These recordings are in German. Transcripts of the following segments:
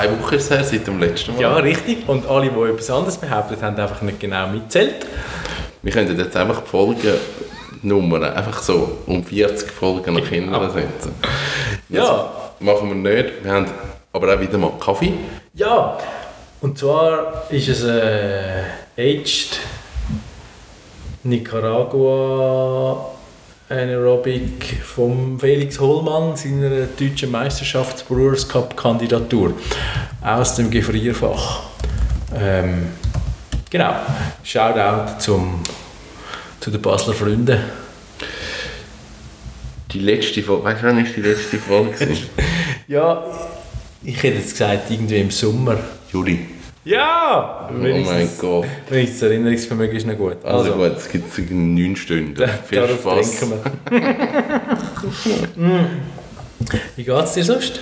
Zwei Wochen ist her, seit dem letzten Mal. Ja, richtig. Und alle, die etwas anderes behauptet haben, einfach nicht genau mitzählt. Wir könnten jetzt einfach die Folgennummern einfach so um 40 Folgen nach hinten Genau. setzen. Ja. Das machen wir nicht. Wir haben aber auch wieder mal Kaffee. Ja, und zwar ist es äh, Aged Nicaragua Anaerobic vom Felix Hollmann, seiner deutschen Meisterschafts Brewers Cup Kandidatur aus dem Gefrierfach. Ähm, genau, Shoutout zum, zu den Basler Freunden. Die letzte Folge, weißt du, wann ist die letzte Folge? Ja, ich hätte jetzt gesagt, irgendwie im Sommer. Juli. Ja! Oh mein Gott. Wenigstens das Erinnerungsvermögen ist noch gut. Also, gut, es gibt in neun Stunden. Viel Spaß. wir. Wie geht es dir sonst?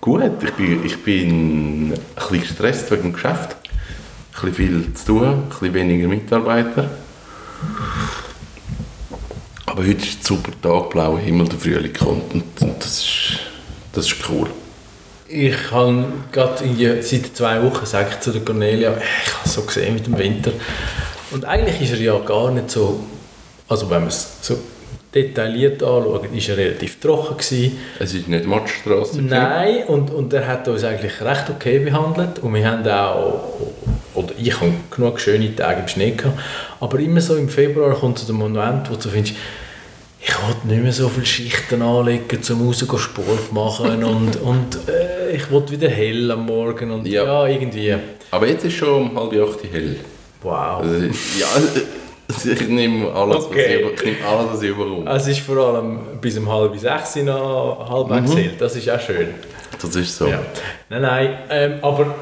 Gut, ich bin, ich bin ein bisschen gestresst wegen dem Geschäft. Ein bisschen viel zu tun, ein bisschen weniger Mitarbeiter. Aber heute ist ein super Tag, blauer Himmel, der Frühling kommt und, und das, ist, das ist cool. Ich habe gerade seit zwei Wochen, sage ich zu der Cornelia, ich habe es so gesehen mit dem Winter. Und eigentlich ist er ja gar nicht so, also wenn man es so detailliert anschaut, ist er relativ trocken gewesen. Es ist nicht Matschstrasse. gewesen. Nein, und, und er hat uns eigentlich recht okay behandelt. Und wir haben auch, oder ich habe genug schöne Tage im Schnee gehabt. Aber immer so im Februar kommt so der Moment, wo du findest, ich will nicht mehr so viele Schichten anlegen, zum raus Sport machen und, und äh, ich will wieder hell am Morgen und ja, Ja. irgendwie, Aber jetzt ist schon um halb acht hell. wow. Also, ja, ich nehme alles, Okay. was ich, ich nehme alles, was ich überkomme. Also es ist vor allem bis um halb sechs noch halb mhm. hell, das ist auch schön. Das ist so. Ja. Nein, nein, ähm, aber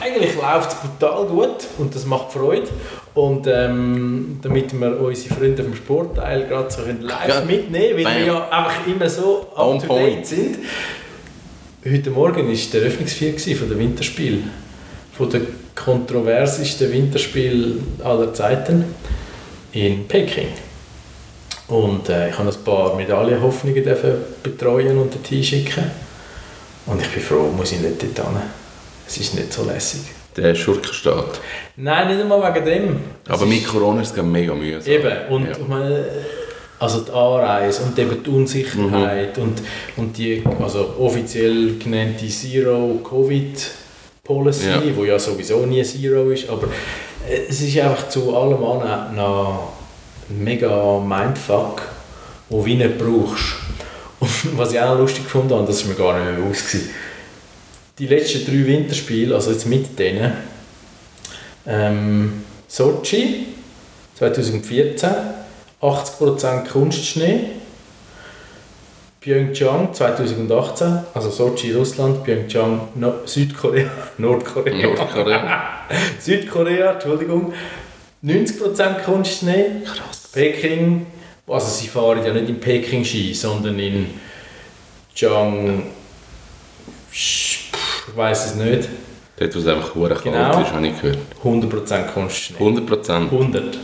eigentlich läuft es brutal gut und das macht Freude. Und ähm, damit wir unsere Freunde vom Sportteil gerade so können live Ja. mitnehmen weil wir ja einfach immer so up to date sind. Heute Morgen war der Eröffnungsfeier von der Winterspiel. Von der kontroversesten Winterspiel aller Zeiten in Peking. Und äh, ich habe ein paar Medaillenhoffnungen betreuen und dorthin schicken. Und ich bin froh, muss ich nicht dort hin. Es ist nicht so lässig. Der Schurkenstaat. Nein, nicht einmal wegen dem. Es Aber ist- mit Corona ist es mega mühsam. Eben, und Ja. ich meine, also die Anreise und eben die Unsicherheit und, und die also offiziell genannte Zero-Covid-Policy, Ja. wo ja sowieso nie Zero ist, aber äh, es ist einfach zu allem an noch mega Mindfuck, wo du nicht brauchst. Und was ich auch noch lustig fand, und das ist mir gar nicht mehr bewusst die letzten drei Winterspiele, also jetzt mit denen, ähm, Sochi 2014, 80% Kunstschnee. Pyeongchang 2018, also Sochi Russland, Pyeongchang no Südkorea, Nordkorea. Nordkorea. Südkorea, Entschuldigung. 90% Kunstschnee. Krass. Peking, also sie fahren ja nicht in Peking Ski, sondern in Chang. Ich weiß es nicht. Dort, wo es einfach hure Genau. kalt ist, habe ich gehört. 100% Kunstschnee. 100 Prozent. 100.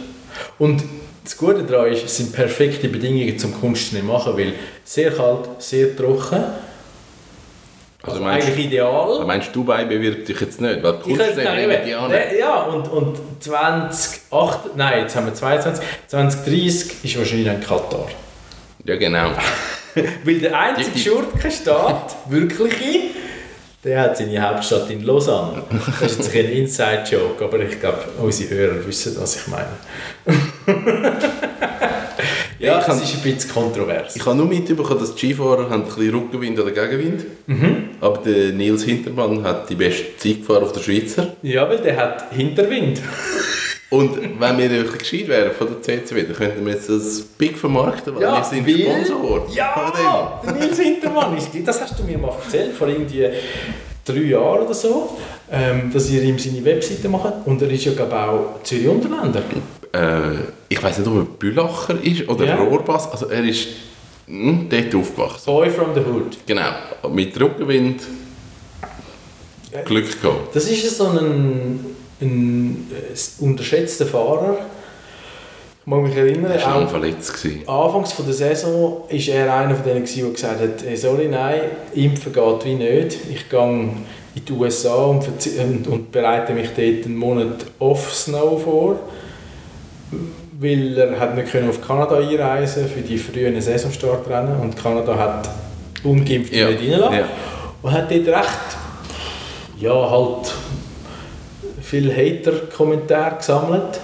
Und das Gute daran ist, es sind perfekte Bedingungen zum Kunstschnee machen, weil sehr kalt, sehr trocken. Also Also meinst, eigentlich ideal. also meinst du, Dubai bewirbt dich jetzt nicht? Weil die Ich könnte Kunstszene eben, wird ja und, und 2008, nein, jetzt haben wir 22, 2030 ist wahrscheinlich dann Katar. Ja, genau. Weil der einzige Die- die- Schurkenstaat, wirkliche, der hat seine Hauptstadt in Lausanne. Das ist jetzt ein Inside-Joke, aber ich glaube, unsere Hörer wissen, was ich meine. ja, Ich es kann- ist ein bisschen kontrovers. Ich habe nur mitbekommen, dass die Skifahrer haben ein bisschen Rückenwind oder Gegenwind Mhm. Aber der Nils Hintermann hat die beste Zeit gefahren auf der Schweizer. Ja, weil der hat Hinterwind. Und wenn wir wirklich gescheit wären von der CCW, dann könnten wir jetzt das Big vermarkten, weil wir sind weil- Sponsor. Ja, der Nils Hintermann, ist- das hast du mir mal erzählt, vor irgendwie drei Jahren oder so. ähm, dass ihr ihm seine Webseite macht. Und er ist ja, glaube auch Zürich-Unterländer. Äh, ich weiß nicht, ob er Bülacher ist oder Ja. Rohrbass. Also er ist hm, dort aufgewachsen. Boy from the Hood. Genau. Mit Rückenwind Glück gehabt. Das ist so ein, ein äh, unterschätzter Fahrer. Ich mag mich erinnern, Er war auch verletzt. Gewesen. anfangs von der Saison war er einer von denen, der gesagt hat, hey, sorry, nein, impfen geht wie nicht. Ich gehe in die USA und, verzi- und, und bereite mich dort einen Monat off-Snow vor. Weil er hat nicht können auf Kanada einreisen für die frühen Saisonstartrennen und Kanada hat ungeimpft Ja. nicht reingelassen. Ja. Und hat dort recht, ja, halt viele Hater-Kommentare gesammelt.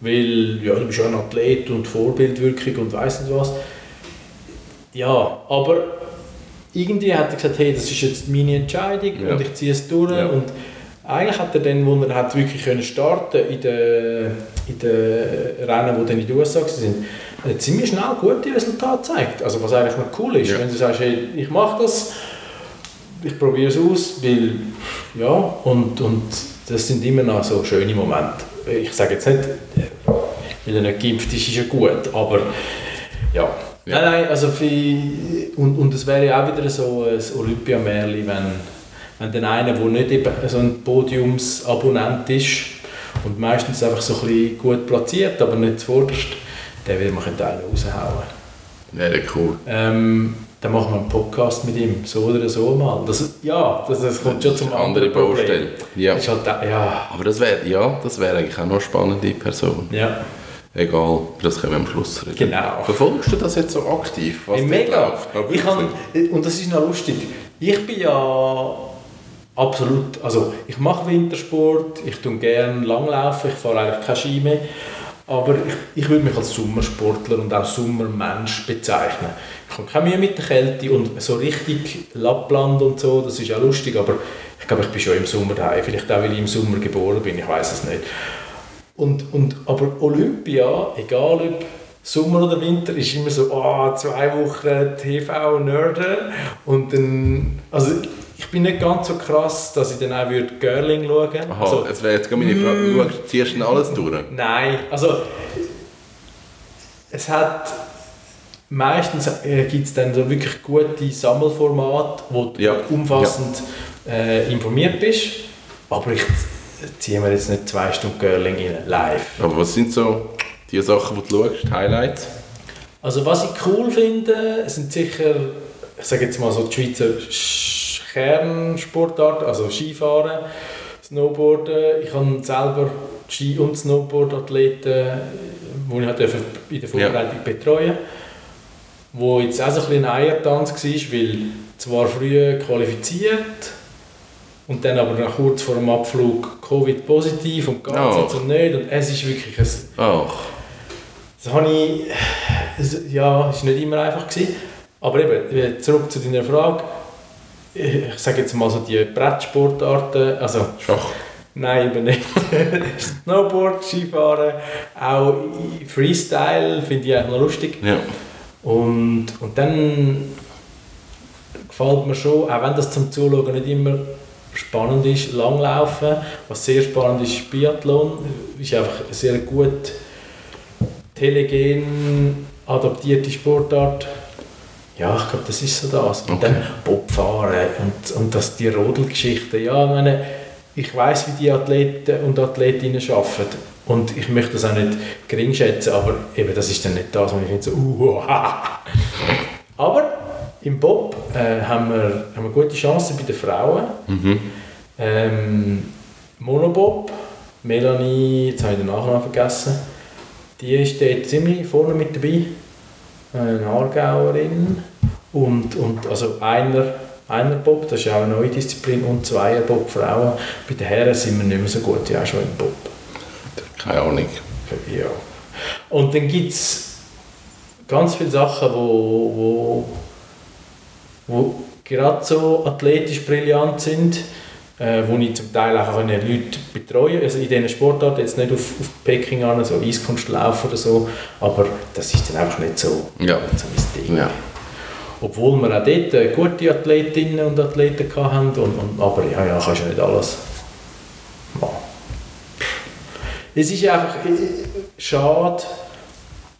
Weil, ja, du bist ja ein Athlet und Vorbildwirkung und weiss nicht was. Ja, aber irgendwie hat er gesagt, hey, das ist jetzt meine Entscheidung Ja. und ich ziehe es durch. Ja. Und eigentlich hat er dann, wo er hat wirklich können starten in den, in den Rennen, die dann in den USA er ziemlich schnell gute Resultate gezeigt. Also was eigentlich noch cool ist, Ja. wenn du sagst, hey, ich mache das, ich probiere es aus, weil, ja, und, und das sind immer noch so schöne Momente. Ich sage jetzt nicht, weil er nicht geimpft ist, ist er gut, aber ja. Ja. Nein, nein, also für, und, und es wäre ja auch wieder so ein Olympiamärli, wenn, wenn dann einer, der nicht eben so ein Podiumsabonnent ist und meistens einfach so ein bisschen gut platziert, aber nicht zuvorderst, der will man einen raushauen. Wäre cool. Ähm, dann machen wir einen Podcast mit ihm, so oder so mal. Das, ja, das, das kommt schon zum anderen Problem. Baustelle. Ja. Ist halt, ja, Aber das wäre ja, das wäre eigentlich auch noch eine spannende Person. ja. Egal, das können wir am Schluss reden. Genau. Verfolgst du das jetzt so aktiv? Was Hey, mega. Ja, Ich kann, und das ist noch lustig. Ich bin ja absolut, also ich mache Wintersport, ich tue gerne langlaufen, ich fahre eigentlich kein Ski mehr. Aber ich, ich würde mich als Sommersportler und auch Sommermensch bezeichnen. Ich habe keine Mühe mit der Kälte und so richtig Lappland und so, das ist ja lustig, aber ich glaube, ich bin schon im Sommer daheim. Vielleicht auch, weil ich im Sommer geboren bin, ich weiß es nicht. Und, und, aber Olympia, egal ob Sommer oder Winter, ist immer so, ah, zwei Wochen TV-Nerden. Und dann, also ich bin nicht ganz so krass, dass ich dann auch würde Girling schauen würde. Aha, Also, jetzt wäre jetzt meine Frage. Mm. Du schaust- du alles durch? Nein, also es hat meistens äh, gibt es dann so wirklich gute Sammelformate, wo du Ja, umfassend äh, informiert bist. Aber ich ziehe mir jetzt nicht zwei Stunden Girling rein, live. Aber was sind so die Sachen, die du schaust, Highlights? Also was ich cool finde, sind sicher, ich sage jetzt mal so die Schweizer Sch- Kernsportarten, also Skifahren, Snowboarden. Ich habe selber Ski- und Snowboard-Athleten, die ich halt durfte in der Vorbereitung betreuen wo jetzt auch so ein bisschen ein Eiertanz war, weil zwar früh qualifiziert und dann aber noch kurz vor dem Abflug Covid positiv und ganz Oh. jetzt und nicht und es ist wirklich ein Ach, das habe ich, ja, es war nicht immer einfach. Gewesen. Aber eben, zurück zu deiner Frage. Ich sage jetzt mal so die Brettsportarten, also Schach. nein, eben nicht. Snowboard, Skifahren, auch Freestyle finde ich eigentlich noch lustig. Ja. Und, und dann gefällt mir schon, auch wenn das zum Zuschauen nicht immer spannend ist, Langlaufen. Was sehr spannend ist, ist Biathlon. Ist einfach eine sehr gut telegen adaptierte Sportart. Ja, ich glaube, das ist so das. Und Okay. dann Bobfahren und, und das, die Rodelgeschichte. Ja, meine, ich weiß, wie die Athleten und Athletinnen arbeiten. Und ich möchte das auch nicht gering schätzen, aber eben, das ist dann nicht das, was ich finde, so, uh, Aber im Bob äh, haben, wir, haben wir gute Chancen bei den Frauen. Mhm. Ähm, Monobob, Melanie, jetzt habe ich den Nachnamen vergessen, die ist dort ziemlich vorne mit dabei. Eine Aargauerin. Und, und also einer, einer Bob, das ist auch eine neue Disziplin, und Zweier Bob Frauen. Bei den Herren sind wir nicht mehr so gut, ja schon im Bob. Keine Ahnung. Ja. Und dann gibt es ganz viele Sachen, wo, wo, wo gerade so athletisch brillant sind, äh, wo ich zum Teil auch Leute betreuen Also in diesen Sportarten, jetzt nicht auf, auf Peking an, so Eiskunstlauf oder so, aber das ist dann einfach nicht so, Ja. so mein Ding. Ja. Obwohl wir auch dort äh, gute Athletinnen und Athleten hatten. Und, und, aber ja, ja, kannst ja nicht alles. Ja. Es ist einfach äh, schade.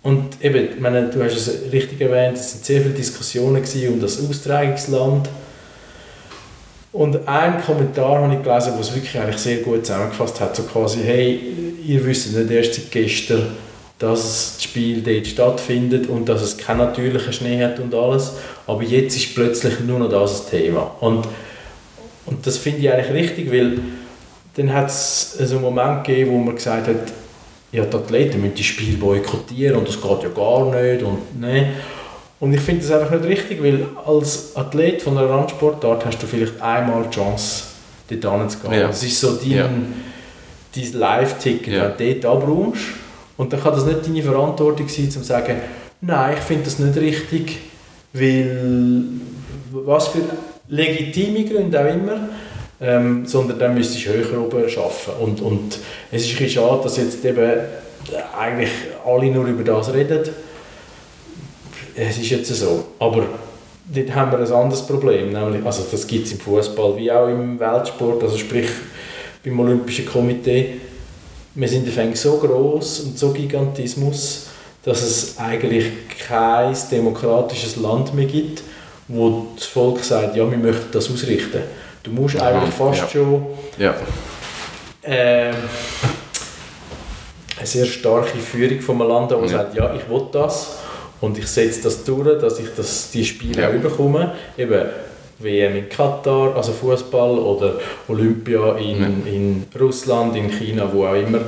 Und eben, meine, du hast es richtig erwähnt, es waren sehr viele Diskussionen um das Austragungsland. Und ein Kommentar habe ich gelesen, der es wirklich eigentlich sehr gut zusammengefasst hat, so quasi, hey, ihr wisst nicht erst seit gestern, dass das Spiel dort stattfindet und dass es keinen natürlichen Schnee hat und alles. Aber jetzt ist plötzlich nur noch das ein Thema. Und, und das finde ich eigentlich richtig, weil dann hat es so einen Moment gegeben, wo man gesagt hat, ja, die Athleten müssen das Spiel boykottieren und das geht ja gar nicht und ne. Und ich finde das einfach nicht richtig, weil als Athlet von einer Randsportart hast du vielleicht einmal die Chance, dort hinzugehen. Ja. Das ist so dein, Ja. dein Live-Ticket, Ja. wenn du dort abräumst. Und dann kann das nicht deine Verantwortung sein, zu sagen, nein, ich finde das nicht richtig, weil was für legitime Gründe auch immer, ähm, sondern dann müsstest du höher oben arbeiten. Und, und es ist ein bisschen schade, dass jetzt eben eigentlich alle nur über das reden. Es ist jetzt so. Aber dort haben wir ein anderes Problem. Nämlich, also das gibt es im Fußball wie auch im Weltsport, also sprich beim Olympischen Komitee. Wir sind auf so groß und so Gigantismus, dass es eigentlich kein demokratisches Land mehr gibt, wo das Volk sagt, ja, wir möchten das ausrichten. Du musst Aha, eigentlich fast ja. schon Ja. ähm, eine sehr starke Führung von einem Land, der Ja. sagt, ja, ich will das und ich setze das durch, dass ich das, die Spiele Ja. auch bekomme. Eben WM in Katar, also Fußball oder Olympia in, in Russland, in China, wo auch immer.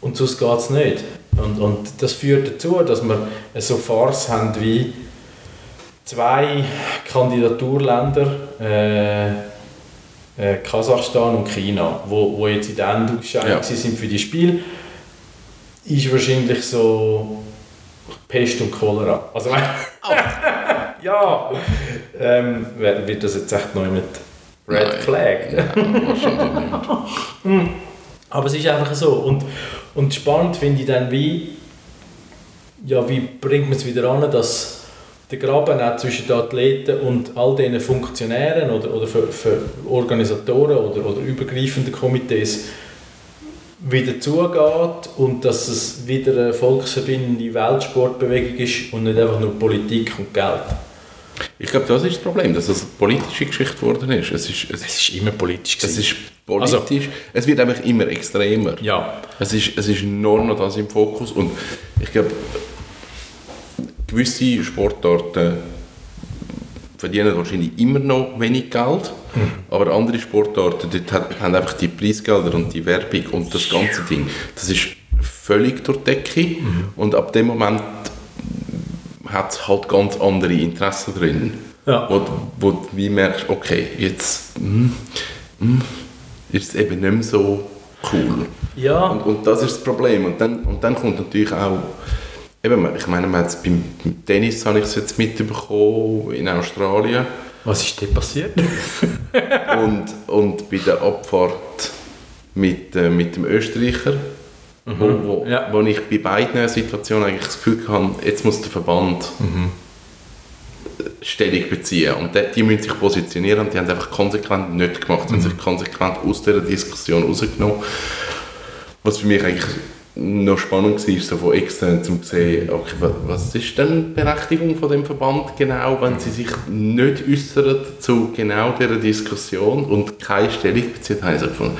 Und sonst geht es nicht. Und, und das führt dazu, dass wir so Farce haben wie zwei Kandidaturländer, äh, äh, Kasachstan und China, wo, wo jetzt in der Endausscheidung Ja. sind für die Spiele, ist wahrscheinlich so Pest und Cholera. Also, ja, ähm, wird das jetzt echt neu mit Red Nein. Flag? Ja, wahrscheinlich nicht. Aber es ist einfach so. Und, und spannend finde ich dann, wie, ja, wie bringt man es wieder an, dass der Graben auch zwischen den Athleten und all diesen Funktionären oder, oder für, für Organisatoren oder, oder übergreifenden Komitees wieder zugeht und dass es wieder eine volksverbindende Weltsportbewegung ist und nicht einfach nur Politik und Geld. Ich glaube, das ist das Problem, dass es eine politische Geschichte geworden ist. Es ist, es, Es ist immer politisch. es ist politisch. es wird einfach immer extremer. ja. Es ist, es ist nur noch das im Fokus und ich glaube, gewisse Sportarten verdienen wahrscheinlich immer noch wenig Geld, aber andere Sportarten, dort haben einfach die Preisgelder und die Werbung und das ganze Ding, das ist völlig durch die Decke und ab dem Moment hat es halt ganz andere Interessen drin, Ja. wo, wo du wie merkst, okay, jetzt mm, mm, ist es eben nicht mehr so cool. Ja. Und, und das ist das Problem. Und dann, und dann kommt natürlich auch, eben, ich meine, man beim, beim Tennis habe ich es jetzt mitbekommen, in Australien. Was ist denn passiert? und, und bei der Abfahrt mit, äh, mit dem Österreicher, wo, wo, Mhm. Ja. wo ich bei beiden Situationen eigentlich das Gefühl hatte, jetzt muss der Verband Mhm. Stellung beziehen. Und die, die müssen sich positionieren und die haben es einfach konsequent nicht gemacht. Sie Mhm. haben sich konsequent aus dieser Diskussion rausgenommen. Was für mich eigentlich noch spannend war, so von extern zu sehen, okay, wa- was ist denn die Berechtigung von dem Verband genau, wenn sie sich nicht äußern zu genau dieser Diskussion und keine Stellung beziehen, habe ich so gefunden,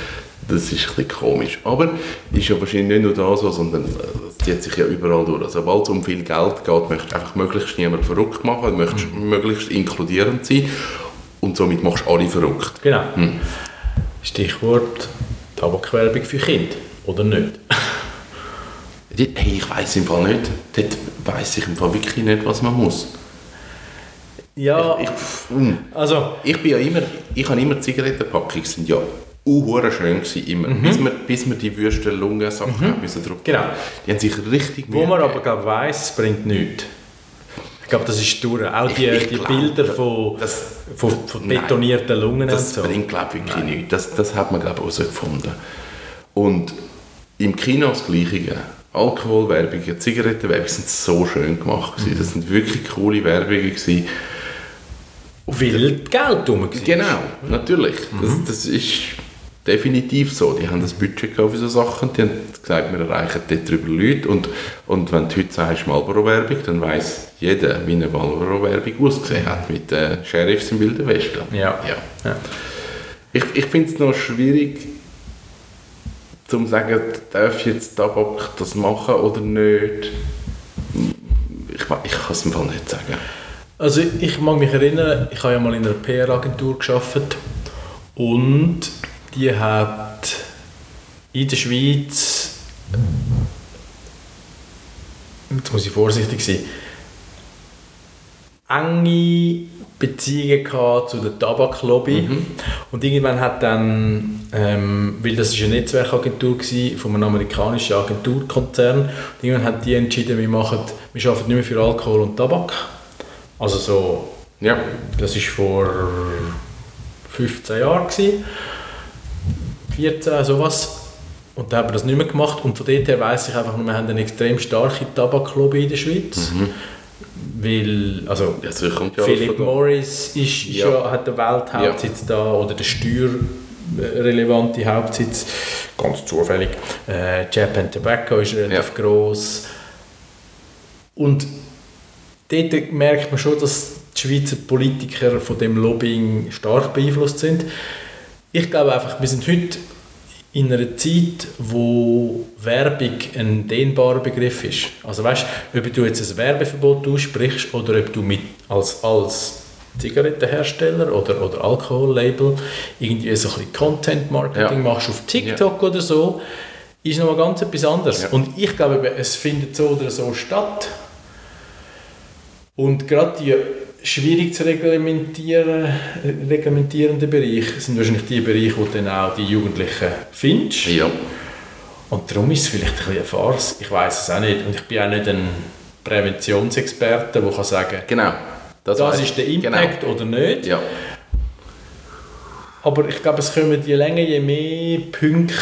das ist ein bisschen komisch. Aber ist ja wahrscheinlich nicht nur da so, sondern äh, es zieht sich ja überall durch. Also, sobald es um viel Geld geht, möchtest du einfach möglichst niemand verrückt machen, du möchtest möglichst inkludierend sein und somit machst du alle verrückt. Genau. Stichwort Tabakwerbung für Kinder, oder nicht? Hey, ich weiß im Fall nicht. Dort weiß ich im Fall wirklich nicht, was man muss. Ja, Ich, pff, hm. also, ich bin ja immer, ich habe immer Zigarettenpackungen, sind ja uhuere schön gewesen, immer. Bis, wir, bis wir die wüsten Lungensachen haben müssen drauf. Genau. Die haben sich richtig wo man aber gegeben. glaub, weiss, es bringt nichts. Ich glaube, das ist durch. Auch die, Ich- ich die glaub, Bilder von, das- von, von Nein, betonierten Lungen Das und so. bringt, glaube ich, wirklich nichts. Das, das hat man, glaube ich, herausgefunden. Und im Kino das Gleiche. Alkoholwerbungen, Zigarettenwerbungen sind so schön gemacht. gewesen. Das sind wirklich coole Werbungen. Gewesen. Weil Geld rum war. Genau, natürlich. Das, das ist definitiv so. Die haben das Budget für so Sachen, die haben gesagt, wir erreichen dort drüber Leute und, und wenn du heute sagst Marlboro-Werbung, dann weiß jeder, wie eine Marlboro-Werbung ausgesehen hat, mit den Sheriffs im Wilden Westen. Ja. ja. Ja. Ich, ich finde es noch schwierig, zu sagen, darf jetzt Tabak das machen oder nicht. Ich, ich kann es im Fall nicht sagen. Also ich mag mich erinnern, ich habe ja mal in einer PR-Agentur gearbeitet und die hat in der Schweiz, jetzt muss ich vorsichtig sein, enge Beziehungen gehabt zu der Tabaklobby. Und irgendwann hat dann, ähm, weil das ist eine Netzwerkagentur war, von einem amerikanischen Agenturkonzern, und irgendwann hat die entschieden, wir machen, wir arbeiten nicht mehr für Alkohol und Tabak, also so, Ja. das ist vor 15 Jahren gewesen, 14, sowas. Und da haben wir das nicht mehr gemacht. Und von dort her weiss ich einfach nur, wir haben eine extrem starke Tabaklobby in der Schweiz. Weil, also, Ja, kommt ja Philip. Morris ist, ja. Ja. hat den Welthauptsitz da oder der steuerrelevante Hauptsitz, ganz zufällig. Äh, Japan Tobacco ist relativ Ja. gross. Und dort merkt man schon, dass die Schweizer Politiker von dem Lobbying stark beeinflusst sind. Ich glaube einfach, wir sind heute in einer Zeit, wo Werbung ein dehnbarer Begriff ist. Also weißt, ob du jetzt ein Werbeverbot aussprichst oder ob du mit als, als Zigarettenhersteller oder, oder Alkohollabel irgendwie so ein bisschen Content-Marketing Ja. machst auf TikTok oder so, ist nochmal ganz etwas anderes. Ja. Und ich glaube, es findet so oder so statt. Und gerade die schwierig zu reglementieren, reglementierenden Bereiche sind wahrscheinlich die Bereiche, wo dann auch die Jugendlichen findest. Ja. Und darum ist es vielleicht ein bisschen eine Farce. Ich weiß es auch nicht. Und ich bin auch nicht ein Präventionsexperte, der kann sagen Genau. das, weiss ist der ich. Impact oder nicht. Genau. Ja. Aber ich glaube, es kommen je länger, je mehr Punkte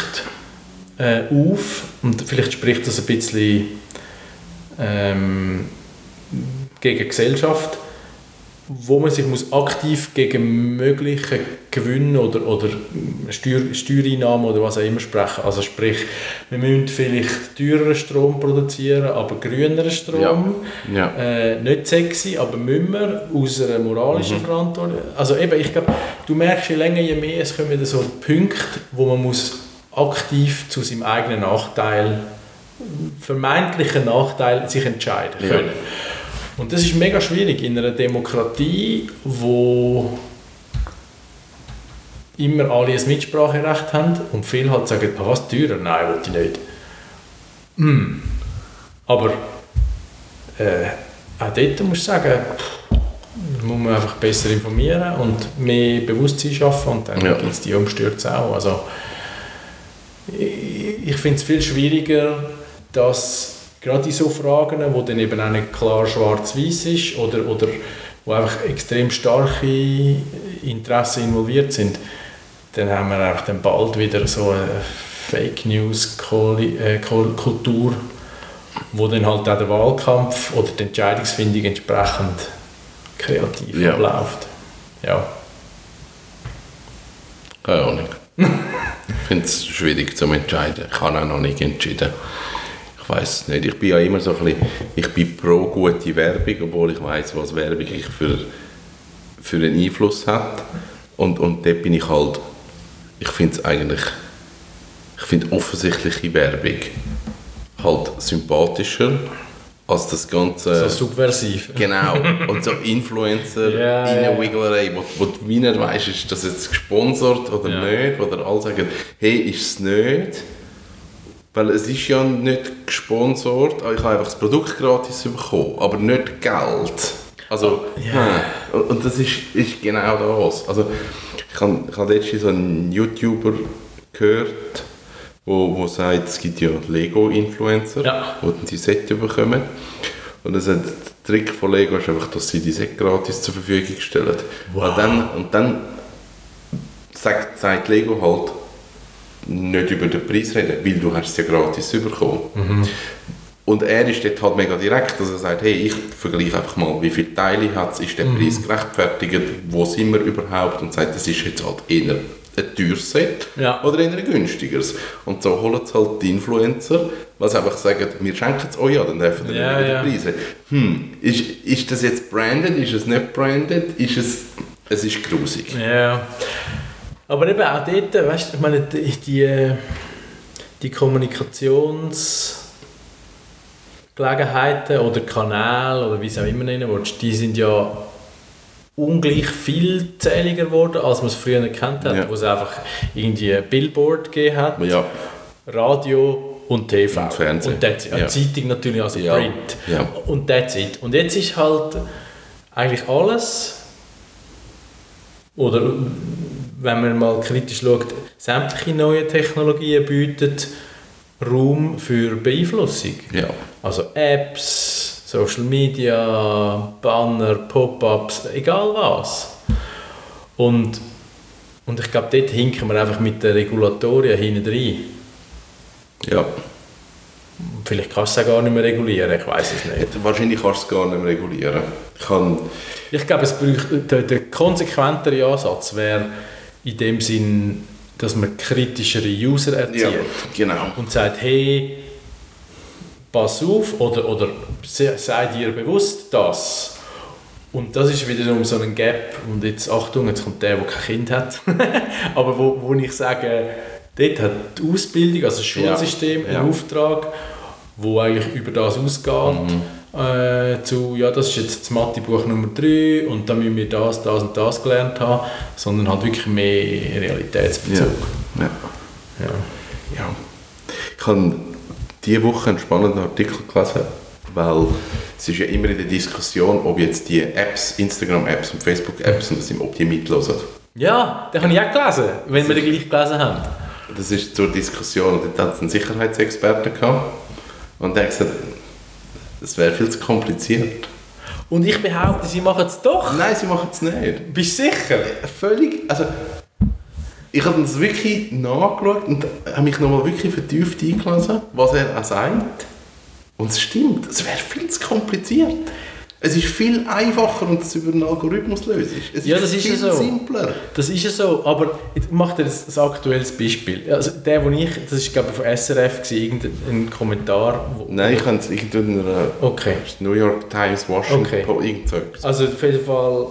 äh, auf. Und vielleicht spricht das ein bisschen ähm, gegen Gesellschaft, wo man sich muss aktiv gegen mögliche Gewinne oder, oder Steuer, Steuereinnahmen oder was auch immer sprechen. Also sprich, wir müssen vielleicht teureren Strom produzieren, aber grüneren Strom. Ja. Äh, nicht sexy, aber müssen wir aus einer moralischen Mhm. Verantwortung. Also eben, ich glaube, du merkst je länger, je mehr, es kommen wieder so Punkte, wo man muss aktiv zu seinem eigenen Nachteil, vermeintlichen Nachteil, sich entscheiden Ja. Und das ist mega schwierig in einer Demokratie, wo immer alle ein Mitspracherecht haben und viele halt sagen, ah, was teurer? Nein, will ich nicht. Hm. Aber äh, auch dort musst du sagen, muss man einfach besser informieren und mehr Bewusstsein schaffen und dann Ja. gibt es die Umstürze auch. Also, ich ich finde es viel schwieriger, dass gerade in so Fragen, wo dann eben auch nicht klar schwarz-weiß ist oder, oder wo einfach extrem starke Interessen involviert sind, dann haben wir einfach dann bald wieder so eine Fake News äh, Kultur, wo dann halt auch der Wahlkampf oder die Entscheidungsfindung entsprechend kreativ Ja. abläuft. Ja. Keine Ahnung. ich finde es schwierig zu entscheiden. Ich habe auch noch nicht entschieden. Ich weiß es nicht. Ich bin ja immer so ein bisschen, ich bin pro gute Werbung, obwohl ich weiß, was Werbung ich für, für einen Einfluss hat. Und, und dort bin ich halt, ich finde es eigentlich, ich finde offensichtliche Werbung halt sympathischer als das ganze... So subversiv. Genau. Und so Influencer ja, ja. Reinwiggelerei, wo, wo du wie nicht weißt, ist das jetzt gesponsert oder Ja. nicht, wo dann alle sagen, hey, ist es nicht. Weil es ist ja nicht gesponsert, ich habe einfach das Produkt gratis bekommen, aber nicht Geld. Also, Ja. hm. und das ist, ist genau das. Also, ich habe, ich habe letztens so einen YouTuber gehört, wo, wo sagt, es gibt ja Lego-Influencer, Ja. die die Sets bekommen. Und das hat, der Trick von Lego ist einfach, dass sie die Sets gratis zur Verfügung stellen. Wow. Und dann, und dann sagt, sagt Lego halt, nicht über den Preis reden, weil du hast es ja gratis bekommen. Und er ist dort halt mega direkt, dass er sagt, hey, ich vergleiche einfach mal, wie viele Teile hat es, ist der Preis gerechtfertigt, wo sind wir überhaupt und sagt, das ist jetzt halt eher ein teures Set Ja. oder eher ein günstigeres. Und so holen es halt die Influencer, sie einfach sagen, wir schenken es euch an, dann dürfen wir Ja, ja, ja. die Preise. Hm, ist, ist das jetzt branded, ist es nicht branded, ist es, es ist grusig. Ja. Aber eben auch dort, weißt du, ich meine, die, die, die Kommunikationsgelegenheiten oder Kanäle oder wie es auch immer nennen willst, die sind ja ungleich vielzähliger geworden, als man es früher gekannt hat, Ja. wo es einfach irgendwie ein Billboard gegeben hat, Ja, Radio und TV. Und Fernsehen. Und that's. Ja. Ja. Zeitung natürlich, also Ja. Print. Ja. Und that's it. Und jetzt ist halt eigentlich alles, oder wenn man mal kritisch schaut, sämtliche neue Technologien bieten Raum für Beeinflussung. ja. Also Apps, Social Media, Banner, Pop-ups, egal was. Und, und ich glaube, dort hinken wir einfach mit den Regulatorien hinten rein. ja. Vielleicht kannst du es auch gar nicht mehr regulieren, ich weiß es nicht. Wahrscheinlich kannst du es gar nicht mehr regulieren. Ich kann, Ich glaube, es bräuchte, der, der konsequentere Ansatz wäre in dem Sinn, dass man kritischere User erzieht. ja, genau. und sagt, hey, pass auf oder, oder se- sei dir bewusst das. Und das ist wiederum so ein Gap. Und jetzt, Achtung, jetzt kommt der, der kein Kind hat. Aber wo, wo ich sage, dort hat die Ausbildung, also das Schulsystem, Ja, ja. einen Auftrag, wo eigentlich über das ausgeht. Äh, zu, ja, das ist jetzt das Mathebuch Nummer 3 und da müssen wir das, das und das gelernt haben, sondern halt wirklich mehr Realitätsbezug. Ja. Ja. Ja. Ja. Ich habe diese Woche einen spannenden Artikel gelesen, weil es ist ja immer in der Diskussion, ob jetzt die Apps, Instagram-Apps und Facebook-Apps, und ob die mitlesen. Ja, den habe ich auch gelesen, wenn wir den gleich gelesen haben. Das ist zur Diskussion und dort hat es einen Sicherheitsexperten gehabt und der hat gesagt, das wäre viel zu kompliziert. Und ich behaupte, sie machen es doch. Nein, sie machen es nicht. Bist du sicher? Völlig, also ich habe das wirklich nachgeschaut und habe mich nochmal wirklich vertieft eingelesen, was er auch sagt. Und es stimmt, es wäre viel zu kompliziert. Es ist viel einfacher und das über einen Algorithmus löst. Es Ja, das ist viel ja so. simpler. Das ist ja so, aber ich mache dir ein, aktuelles Beispiel. Also der, wo ich, das ist glaube ich von SRF, gewesen, irgendein Kommentar. Wo, Nein, ich habe es irgendwo in einer Okay. New York Times, Washington Okay. Irgend so etwas. Also auf jeden Fall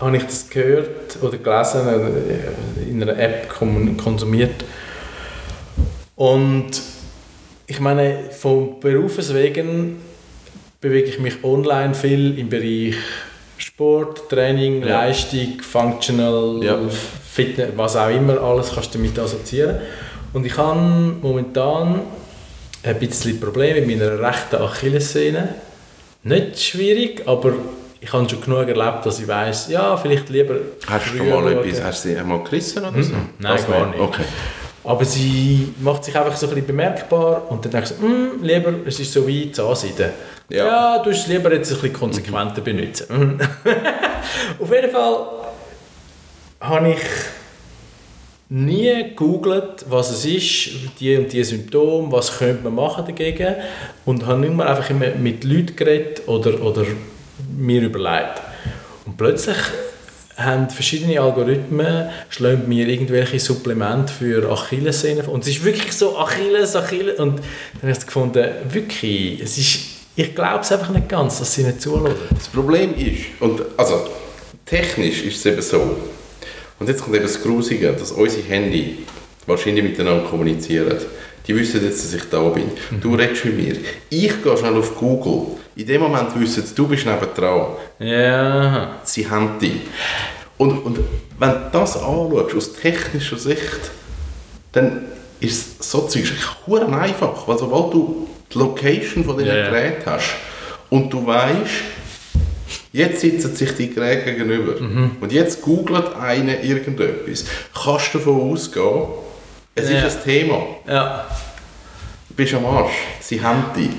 habe ich das gehört oder gelesen, äh, in einer App konsumiert. Und ich meine, vom Berufes wegen bewege ich mich online viel im Bereich Sport, Training, Ja. Leistung, Functional, Ja. Fitness, was auch immer, alles kannst du damit assoziieren. Und ich habe momentan ein bisschen Probleme mit meiner rechten Achillessehne. Nicht schwierig, aber ich habe schon genug erlebt, dass ich weiß, ja, vielleicht lieber Hast du schon mal etwas, hast du sie einmal gerissen oder so? Mhm. Nein, Das gar nicht. Okay. Aber sie macht sich einfach so ein bisschen bemerkbar und dann ich so, «Hm, lieber, es ist so wie zu ansiedeln. Ja. Ja. du musst es lieber jetzt ein bisschen konsequenter benutzen. Auf jeden Fall habe ich nie gegoogelt, was es ist, die und die Symptome, was könnte man machen dagegen und habe immer einfach immer mit Leuten geredet oder, oder mir überlegt. Und plötzlich haben verschiedene Algorithmen schlagen mir irgendwelche Supplemente für Achillessehnen und es ist wirklich so Achilles, Achilles und dann habe ich gefunden, wirklich, es ist, ich glaube es einfach nicht ganz, dass sie nicht zuhören. Das Problem ist, und also technisch ist es eben so, und jetzt kommt eben das Grusige, dass unsere Handy wahrscheinlich miteinander kommunizieren. Die wissen jetzt, dass ich da bin. Du redest mit mir. Ich gehe schnell auf Google. In dem Moment wissen sie, du bist nebendran. Ja, Sie haben dich. Und, und wenn du das anschaust, aus technischer Sicht, dann ist so Zeug einfach. Weil sobald du die Location von diesen ja. Geräten hast und du weißt, jetzt sitzen sich die Geräte gegenüber Mhm. und jetzt googelt einer irgendetwas, kannst du davon ausgehen, es Ja. ist ein Thema. ja. Du bist am Arsch. Sie haben dich.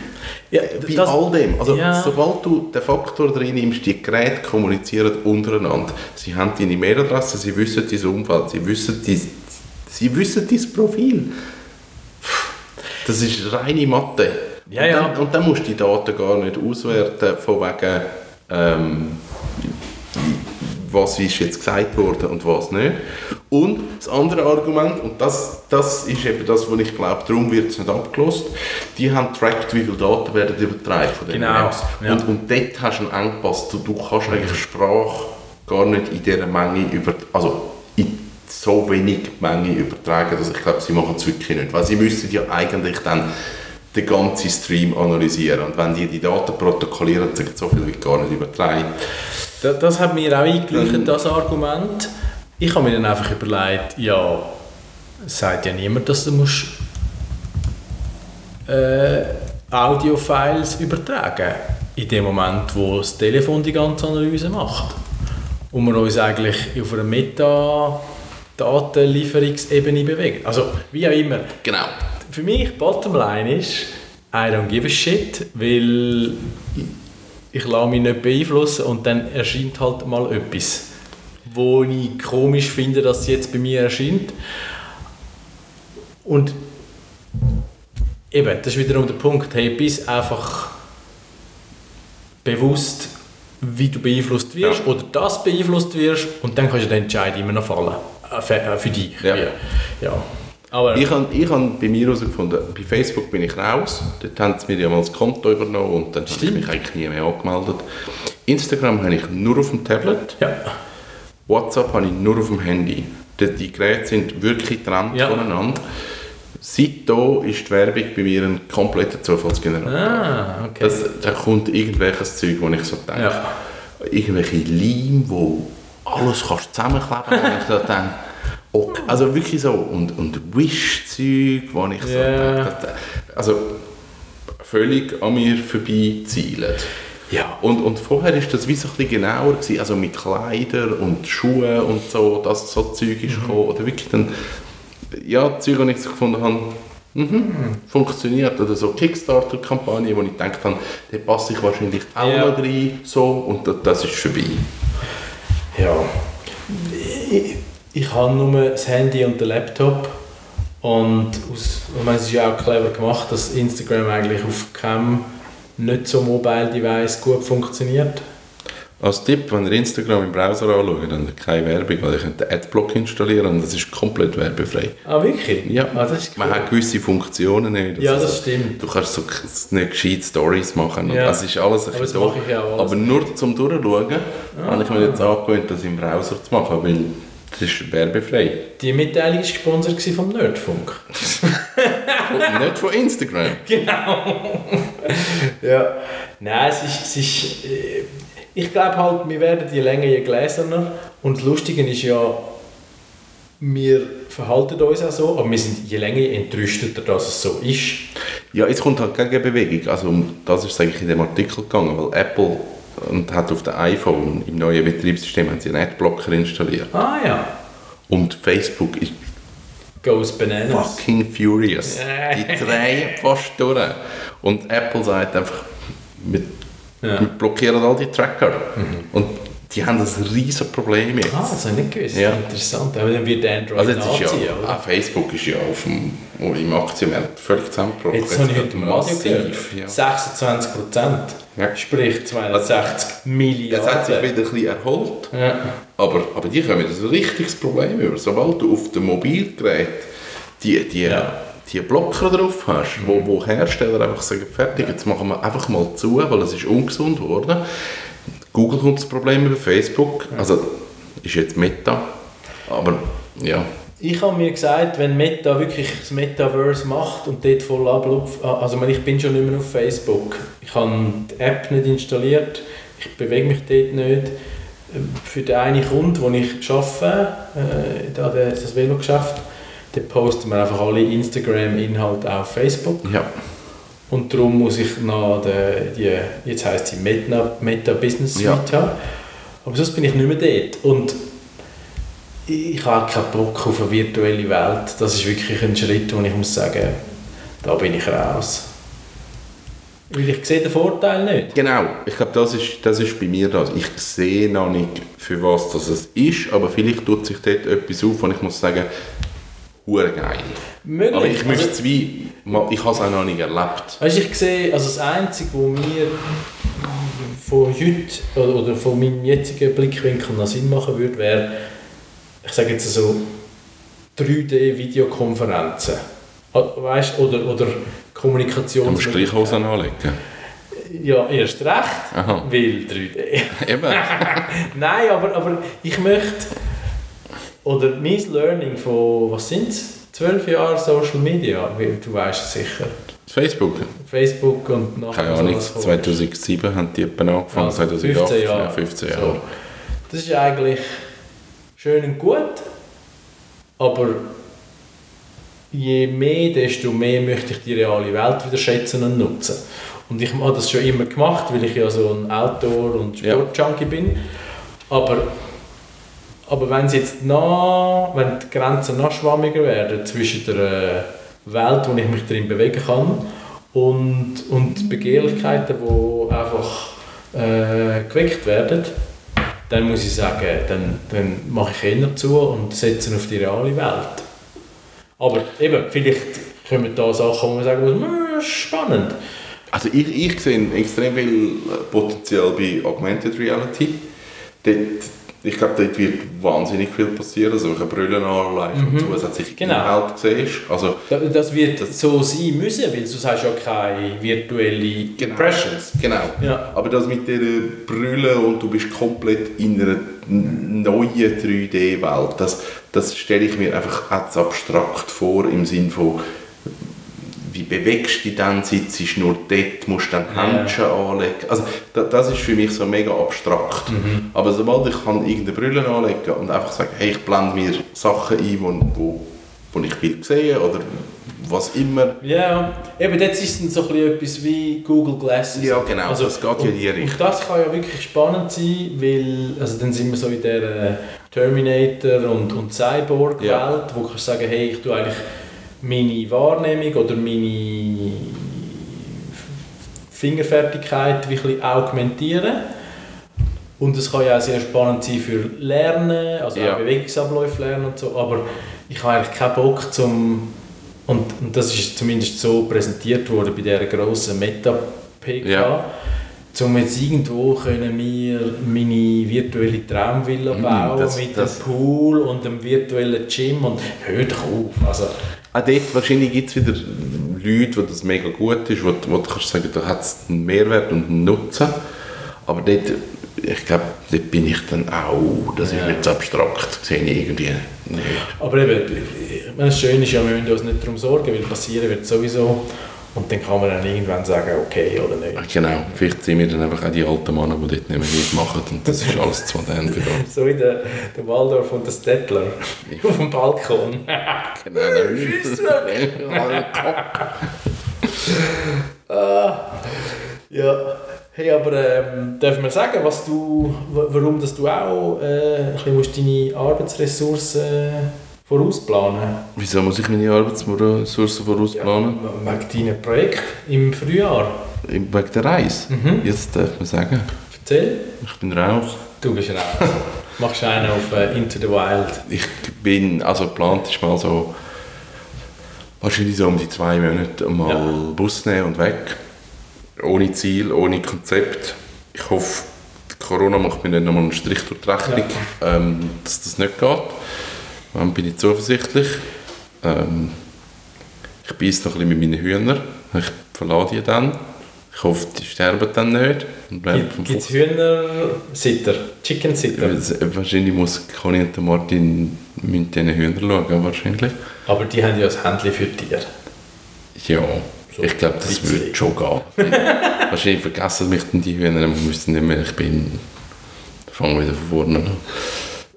ja Bei das- all dem. Also, Ja. sobald du den Faktor drin nimmst, die Geräte kommunizieren untereinander. Sie haben deine Mailadresse, sie wissen dein Umfeld, sie wissen dein, sie wissen dein Profil. Das ist reine Mathe. Ja, und, ja. Dann, und dann musst du die Daten gar nicht auswerten, von wegen, ähm, was ist jetzt gesagt worden und was nicht. Und das andere Argument, und das, das ist eben das, wo ich glaube, darum wird es nicht abgelost, die haben tracked, wie viele Daten werden übertragen von den Genau, Apps. ja. Und, und dort hast du einen Engpass. Du, du kannst eigentlich Sprache gar nicht in dieser Menge über, also so wenig Menge übertragen, dass ich glaube, sie machen es wirklich nicht. Weil sie müssten ja eigentlich dann den ganzen Stream analysieren. Und wenn die die Daten protokollieren, dann so viel wird gar nicht übertragen. Das, das hat mir auch eingeleuchtet, Ähm. das Argument. Ich habe mir dann einfach überlegt, ja, es sagt ja niemand, dass du musst, äh, Audiofiles übertragen in dem Moment, wo das Telefon die ganze Analyse macht. Und wir uns eigentlich auf einer Metadatenlieferungsebene bewegen. Also, wie auch immer. Genau. Für mich, Bottomline ist, I don't give a shit, weil ich lasse mich nicht beeinflussen und dann erscheint halt mal etwas, wo ich komisch finde, dass es jetzt bei mir erscheint. Und eben, das ist wiederum der Punkt, hey, bist einfach bewusst, wie du beeinflusst wirst Ja. oder das beeinflusst wirst und dann kannst du den Entscheid immer noch fallen. Äh, Für, äh, für dich. Ja. ja. Aber Ich habe ich hab bei mir herausgefunden, bei Facebook bin ich raus. Dort haben sie mir ja mal das Konto übernommen und dann habe ich mich eigentlich nie mehr angemeldet. Instagram habe ich nur auf dem Tablet. ja. WhatsApp habe ich nur auf dem Handy. Die, die Geräte sind wirklich getrennt Ja. voneinander. Seit da ist die Werbung bei mir ein kompletter Zufallsgenerator. Ah, okay. Das, da kommt irgendwelches Zeug, wo ich so denke, Ja. irgendwelche Leim, wo alles kannst zusammenkleben und ich so denke, okay. also wirklich so, und, und Wish-Zeug, wo ich so denke, das- also völlig an mir vorbeizielen. ja. Und, und vorher war das wie so ein bisschen genauer, gewesen, also mit Kleidern und Schuhen und so, dass so Zeug ist gekommen, oder wirklich dann, ja, Zeug, die ich so gefunden habe, mhm, funktioniert, oder so Kickstarter-Kampagne, wo ich gedacht habe, da passe ich wahrscheinlich auch Ja. noch rein, so, und das, das ist vorbei. Ja. Ich, ich habe nur das Handy und den Laptop. Und aus, ich meine, es ist ja auch clever gemacht, dass Instagram eigentlich auf keinem nicht so Mobile Device gut funktioniert. Als Tipp, wenn ihr Instagram im Browser anschaut, dann keine Werbung, weil ihr könnt den Adblock installieren und das ist komplett werbefrei. Ah, wirklich? Ja, Ah, das ist cool. man hat gewisse Funktionen nicht. Ja, Also das stimmt. Du kannst so nicht gescheit Stories machen. Ja. Das ist alles ein Aber das bisschen mache ich ja alles. Aber nur zum Durchschauen habe ich mir jetzt angewöhnt, das im Browser zu machen, weil das ist werbefrei. Die Mitteilung war gesponsert vom Nerdfunk. Nicht von Instagram. Genau. ja. Nein, es ist, es ist äh, ich glaube halt, wir werden je länger, je gläserner. Und das Lustige ist ja, wir verhalten uns auch so, aber wir sind je länger, je entrüsteter, dass es so ist. Ja, jetzt kommt halt Gegenbewegung. Also um das ist eigentlich in dem Artikel gegangen, weil Apple und hat auf dem iPhone im neuen Betriebssystem haben sie einen Adblocker installiert. Ah ja. Und Facebook ist Goes bananas. fucking furious. Die drehen fast durch. Und Apple sagt einfach, wir, Ja. Mhm. wir blockieren all die Tracker. Und die haben ein riesen Problem jetzt. Ah, das habe ich nicht gewusst. Ja. Interessant. Aber dann wird Android Also jetzt ist ja, ah, Facebook ist ja auf dem, im Aktienmarkt völlig zusammengebrochen. Jetzt habe ich heute massiv, ja. 26 Prozent. Ja. Sprich 260 Milliarden. Jetzt hat sich wieder ein bisschen erholt. Ja. Aber, aber die kommen ein richtiges Problem über. Sobald du auf dem Mobilgerät die, die, Ja. Die Blocker drauf hast, wo, wo Hersteller einfach sagen, fertig, jetzt machen wir einfach mal zu, weil es ist ungesund geworden. Google kommt das Problem über Facebook, also ist jetzt Meta, aber ja, Ich habe mir gesagt, wenn Meta wirklich das Metaverse macht und dort voll ablupft, also ich bin schon nicht mehr auf Facebook. Ich habe die App nicht installiert, ich bewege mich dort nicht. Für den einen Kunden, wo ich arbeite, äh, das Velo-Geschäft, dann posten wir einfach alle Instagram-Inhalte auf Facebook. ja. Und darum muss ich noch die, die jetzt heisst sie Meta, Meta Business Suite Ja. haben. Aber sonst bin ich nicht mehr dort. Und ich habe keinen Bock auf eine virtuelle Welt. Das ist wirklich ein Schritt, wo ich muss sagen, da bin ich raus. Weil ich sehe den Vorteil nicht. Genau, ich glaube, das ist, das ist bei mir das. Ich sehe noch nicht, für was das ist, aber vielleicht tut sich dort etwas auf und ich muss sagen, hure geil. Möglich. Aber ich möchte Also- wie, ich habe es auch noch nicht erlebt. Weißt, ich sehe, also das Einzige, wo mir von heute oder, von meinem jetzigen Blickwinkel noch Sinn machen würde, wäre, ich sage jetzt so, 3D-Videokonferenzen. Weißt oder, oder Kommunikation. Du musst Streichhosen anlegen. Ja, erst recht, Aha. weil 3D. Eben. Nein, aber, aber ich möchte. Oder mein Learning von, was sind es? 12 Jahre Social Media, du weißt es sicher. Facebook. Facebook und nachher Keine so Ahnung, was kommt. 2007 haben die etwa angefangen, Also 2008. 15 Jahre. Ja, 15 So. Jahre. Das ist eigentlich schön und gut, aber je mehr, desto mehr möchte ich die reale Welt wieder schätzen und nutzen. Und ich habe das schon immer gemacht, weil ich ja so ein Outdoor- und Ja. Sportjunkie bin. Aber, aber wenn es jetzt noch, wenn die Grenzen noch schwammiger werden zwischen der äh, Welt, wo ich mich drin bewegen kann, und, und Begehrlichkeiten, die einfach äh, geweckt werden, dann muss ich sagen, dann, dann mache ich eher zu und setze auf die reale Welt. Aber eben, vielleicht kommen da Sachen, wo man sagen muss, «Hm, spannend. Also ich, ich sehe extrem viel Potenzial bei Augmented Reality. Dort, ich glaube, dort wird wahnsinnig viel passieren. Also wenn du Brillen anlegst und zusätzliche Genau. Inhalte siehst. Also Da- Das wird so sein müssen, weil sonst hast du ja keine virtuelle Impressions. Genau. Ja. Aber das mit dieser Brille und du bist komplett in einer neuen 3D-Welt, das, das stelle ich mir einfach zu abstrakt vor, im Sinn von wie bewegst du dich dann, sitzt nur dort, musst dann Ja. Händchen anlegen. Also da, das ist für mich so mega abstrakt. Mhm. Aber sobald ich kann irgendeine Brille anlegen und einfach sagen, hey, ich blende mir Sachen ein, wo, wo, wo ich will sehen oder was immer. Ja, eben das ist dann so ein etwas wie Google Glasses. Ja, genau, das geht ja in die Richtung. Und das kann ja wirklich spannend sein, weil also dann sind wir so in der Terminator- und, und Cyborg-Welt, Ja. wo du kannst sagen, hey, ich tue eigentlich meine Wahrnehmung oder meine Fingerfertigkeit ein bisschen augmentieren. Und es kann ja auch sehr spannend sein für Lernen, also Ja. auch Bewegungsabläufe lernen und so, aber ich habe eigentlich keinen Bock zum und, und das ist zumindest so präsentiert worden bei dieser grossen Meta-PK, Ja. um jetzt irgendwo können wir meine virtuelle Traumvilla Mm, bauen das- mit das- einem Pool und einem virtuellen Gym und hör doch auf, also Auch dort wahrscheinlich gibt es wieder Leute, wo das mega gut ist, wo, wo du kannst sagen, da hat es einen Mehrwert und einen Nutzen. Aber dort, ich glaube, dort bin ich dann auch, das ist Ja. nicht so abstrakt, sehe ich irgendwie nicht. Aber eben, das Schöne ist ja, wir müssen uns nicht darum sorgen, weil passieren wird sowieso. Und dann kann man dann irgendwann sagen, okay oder nicht. Genau, vielleicht sind wir dann einfach auch die alten Männer, die dort nicht mehr mitmachen und das ist alles zu modern für uns. So wie der, der Waldorf und der Stettler auf dem Balkon. Genau, Ja. Hey, aber ähm, dürfen wir sagen, was du, wa- warum dass du auch äh, ein bisschen musst deine Arbeitsressourcen vorausplanen Wieso muss ich meine Arbeitsressourcen vorausplanen? Ja, wegen deinem Projekt im Frühjahr. Wegen der Reise? Mhm. Jetzt darf man sagen, Erzähl. ich bin raus. Du bist raus. Machst einen auf äh, Into the Wild. Ich bin, also geplant ist mal so, wahrscheinlich so um die zwei Monate mal Ja. Bus nehmen und weg. Ohne Ziel, ohne Konzept. Ich hoffe, Corona macht mir nicht nochmal einen Strich durch die Rechnung, ähm, dass das nicht geht. Dann bin ich zuversichtlich. Ähm, ich beiße noch ein bisschen mit meinen Hühnern. Ich verlade die dann. Ich hoffe, die sterben dann nicht. Gibt es. Hühner-Sitter? Chicken-Sitter? Wahrscheinlich muss Conny und Martin müssen diesen Hühner schauen, wahrscheinlich. Aber die haben ja ein Händchen für Tiere. Ja, So ich glaube, das würde schon gehen. wahrscheinlich vergessen mich dann die Hühner, wir wissen nicht mehr, ich bin... fange wieder von vorne an.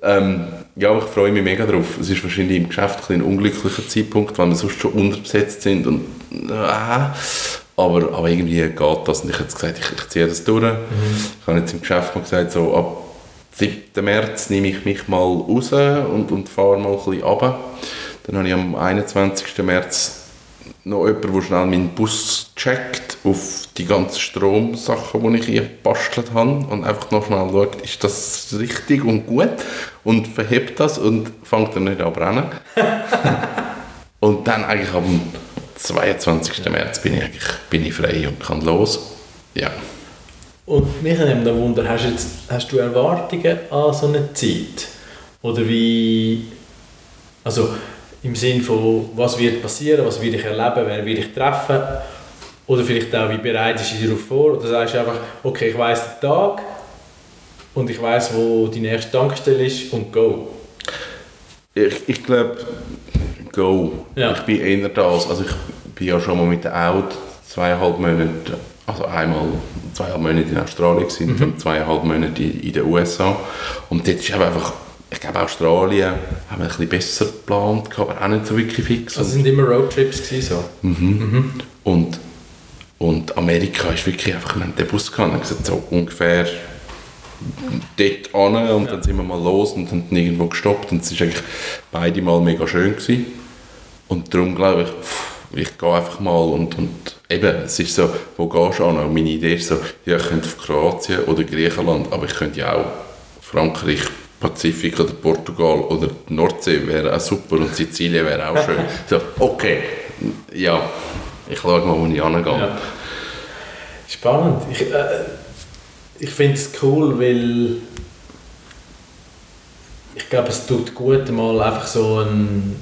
Ähm, ja, aber ich freue mich mega drauf. Es ist wahrscheinlich im Geschäft ein, ein unglücklicher Zeitpunkt, weil wir sonst schon unterbesetzt sind und... Äh, aber, aber irgendwie geht das und ich habe jetzt gesagt, ich, ich ziehe das durch. Ich habe jetzt im Geschäft mal gesagt, so ab 7. März nehme ich mich mal raus und, und fahre mal ein bisschen runter. Dann habe ich am 21. März noch jemanden, der schnell meinen Bus checkt auf die ganzen Stromsachen, die ich hier gebastelt habe und einfach noch schnell schaut, ist das richtig und gut und verhebt das und fängt dann nicht an brennen. und dann eigentlich am 22. März bin ich, eigentlich, bin ich frei und kann los. Ja. Und mich nimmt da Wunder, hast, jetzt, hast du Erwartungen an so eine Zeit? Oder wie, also im Sinn von, was wird passieren, was will ich erleben, wer will ich treffen? Oder vielleicht auch, wie bereit ist ich darauf vor? Oder sagst du einfach, okay, ich weiss den Tag und ich weiss, wo die nächste Tankstelle ist und go. Ich, ich glaube, go. Ja. Ich bin eher das. Also ich bin ja schon mal mit der Out zweieinhalb Monate, also einmal zweieinhalb Monate in Australien gewesen, Mhm. und dann zweieinhalb Monate in, in den USA. Und dort ist einfach, ich glaube Australien haben wir ein bisschen besser geplant, aber auch nicht so wirklich fix. Also sind immer Roadtrips gewesen, so. Und, und Amerika ist wirklich einfach, wir haben den Bus gehabt, und gesagt, so ungefähr dort an und dann sind wir mal los und haben irgendwo gestoppt und es war eigentlich beide Mal mega schön. Gewesen. Und darum glaube ich, pff, ich gehe einfach mal und, und eben, es ist so, wo gehst du an? Und meine Idee ist so, ja, ich könnte Kroatien oder Griechenland, aber ich könnte ja auch Frankreich, Pazifik oder Portugal oder Nordsee wäre auch super und Sizilien wäre auch schön. So, okay, ja, ich schaue mal, wo ich hingehe. Ja. Spannend. Ich, äh, ich finde es cool, weil ich glaube, es tut gut, mal einfach so ein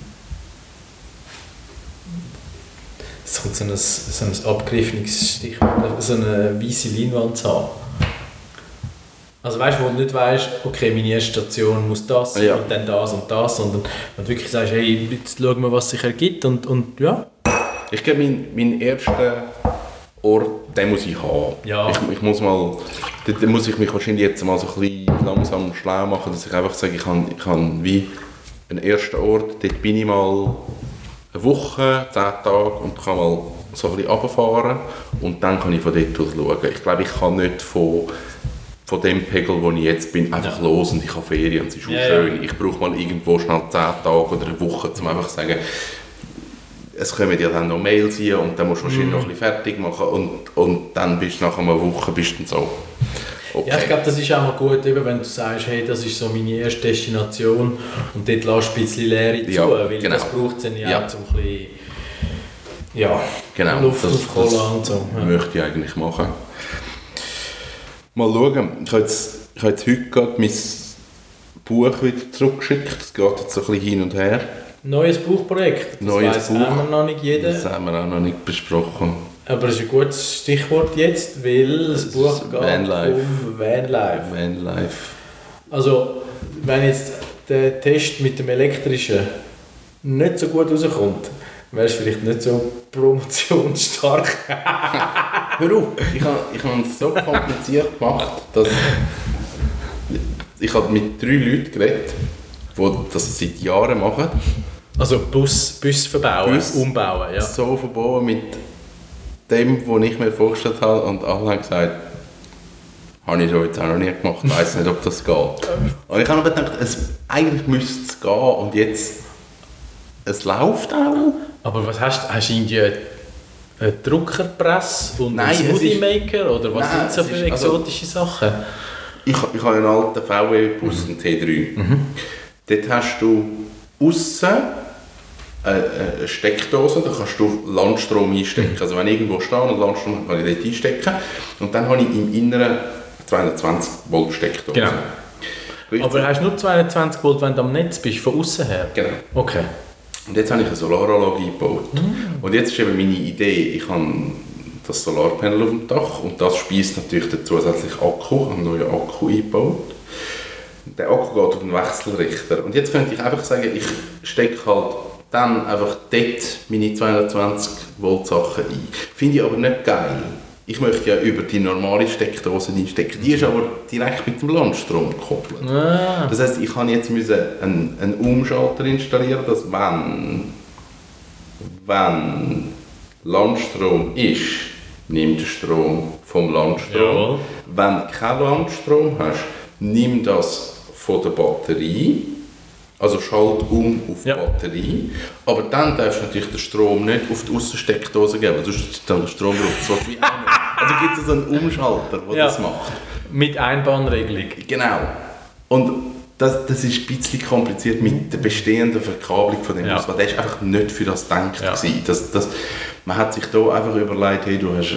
es kommt so ein, so ein abgegriffenes Stichwort, so eine weiße Leinwand zu haben. Also weißt du, wo du nicht weißt, okay, meine erste Station muss das Ja. und dann das und das, sondern wenn du wirklich sagst, hey, jetzt schauen wir, was sich ergibt und, und ja. Ich glaube, mein, mein erster Ort, den muss ich haben. Ja. Ich, ich muss mal, da, muss ich mich wahrscheinlich jetzt mal so ein bisschen langsam schlau machen, dass ich einfach sage, ich habe ich habe wie einen ersten Ort, dort bin ich mal eine Woche, zehn Tage und kann mal so ein bisschen runterfahren und dann kann ich von dort aus schauen. Ich glaube, ich kann nicht von, von dem Pegel, wo ich jetzt bin, einfach Ja. los und ich habe Ferien es ist auch Ja, ja. schön. Ich brauche mal irgendwo schnell zehn Tage oder eine Woche, um einfach zu sagen, es kommen ja dann noch Mails hier und dann musst du wahrscheinlich Mhm. noch ein bisschen fertig machen und, und dann bist du nach einer Woche bist du so, okay. Ja, ich glaube, das ist auch mal gut, eben, wenn du sagst, hey, das ist so meine erste Destination und dort lässt du ein bisschen Leere zu, Ja, weil genau. das braucht es dann ja, Ja. auch, um ein bisschen ja, genau, Luft das, aufholen das und so. Ja. möchte ich eigentlich machen. Mal schauen, ich habe jetzt, ich habe jetzt heute gerade mein Buch wieder zurückgeschickt, es geht jetzt so ein bisschen hin und her. Neues Buchprojekt, das Neues weiss Buch. auch noch nicht jeder, Das haben wir auch noch nicht besprochen. aber es ist ein gutes Stichwort jetzt, weil das Das Buch ist geht Vanlife. um Vanlife. Vanlife. Also, wenn jetzt der Test mit dem elektrischen nicht so gut rauskommt, wäre es vielleicht nicht so promotionsstark. Hör auf, ich habe ich habe es so kompliziert gemacht, dass ich habe mit drei Leuten geredet, die das seit Jahren machen. Also Bus, Bus verbauen, Bus. umbauen, ja. So verbauen mit dem, was ich mir vorgestellt habe und alle haben gesagt, habe ich so jetzt auch noch nie gemacht, ich weiß nicht, ob das geht. Und ich habe aber gedacht, es, eigentlich müsste es gehen und jetzt, es läuft auch. Aber was hast du? Hast du irgendwie eine Druckerpresse und Nein, einen Smoothie Maker oder was Nein, sind so es für also- exotische Sachen? Ich, ich habe einen alten VW-Bus, einen T3. Dort hast du außen eine Steckdose, da kannst du Landstrom einstecken. Also wenn ich irgendwo stehe und Landstrom habe, kann ich dort einstecken. Und dann habe ich im Inneren 220 Volt Steckdose. Genau. Richtig? Aber hast du nur 220 Volt, wenn du am Netz bist, von außen her? Genau. Okay. Und jetzt habe ich eine Solaranlage eingebaut. Und jetzt ist eben meine Idee, ich habe das Solarpanel auf dem Dach und das speist natürlich den zusätzlichen Akku, einen neuen Akku eingebaut. Der Akku geht auf den Wechselrichter. Und jetzt könnte ich einfach sagen, ich stecke halt dann einfach dort meine 220 Volt Sachen ein. Finde ich aber nicht geil. Ich möchte ja über die normale Steckdose einstecken. Die ist aber direkt mit dem Landstrom gekoppelt. Ah. Das heißt, ich kann jetzt müssen einen, einen Umschalter installieren, dass wenn, wenn Landstrom ist, nimmt der Strom vom Landstrom. Jawohl. Wenn du keinen Landstrom hast, nimm das von der Batterie. Also schalt um auf die Ja. Batterie. Aber dann darfst du natürlich den Strom nicht auf die Aussensteckdose geben, sonst ist dann der Strom drauf. Auch nicht. Also gibt es so einen Umschalter, der Ja. das macht. Mit Einbahnregelung. Genau. Und das, das ist ein bisschen kompliziert mit der bestehenden Verkabelung von dem Ja. Bus, weil der ist einfach nicht für das gedacht. Ja. Das, das, man hat sich da einfach überlegt, hey, du hast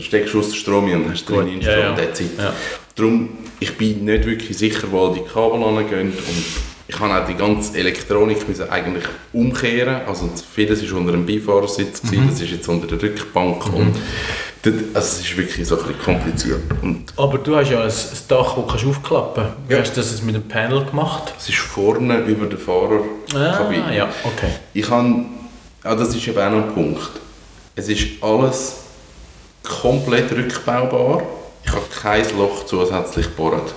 steckst du aus den Strom in und hast drin in ja, Strom, ja. Ja. Darum, ich bin nicht wirklich sicher, wo all die Kabel angehen und ich habe auch die ganze Elektronik müssen eigentlich umkehren. Also vieles war unter dem Beifahrersitz, gewesen, das ist jetzt unter der Rückbank und das, also es ist wirklich so ein bisschen kompliziert. Und Aber du hast ja ein, ein Dach, das kannst du aufklappen kannst. Ja. hast du das jetzt mit dem Panel gemacht? es ist vorne über der Fahrerkabine. Ah, ja, okay. Ich habe, ah, das ist eben auch noch ein Punkt. Es ist alles komplett rückbaubar. Ich habe kein Loch zusätzlich gebohrt.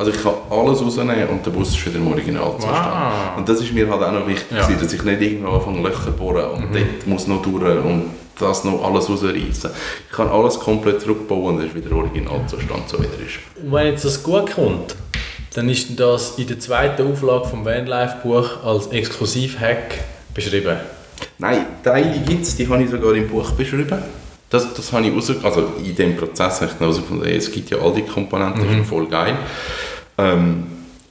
Also ich kann alles rausnehmen und der Bus ist wieder im Originalzustand. Wow. Und das ist mir halt auch noch wichtig, Ja. dass ich nicht irgendwo anfange Löcher bohren und dort muss noch durch und das noch alles rausreißen. Ich kann alles komplett zurückbauen und es ist wieder Originalzustand, so wie er ist. Und wenn jetzt das gut kommt, dann ist das in der zweiten Auflage vom Vanlife-Buch als Exklusiv-Hack beschrieben. Nein, Teile gibt es, die habe ich sogar im Buch beschrieben. Das, das habe ich raus, also in dem Prozess habe ich herausgefunden, es gibt ja all die Komponenten, das ist voll geil. Ähm,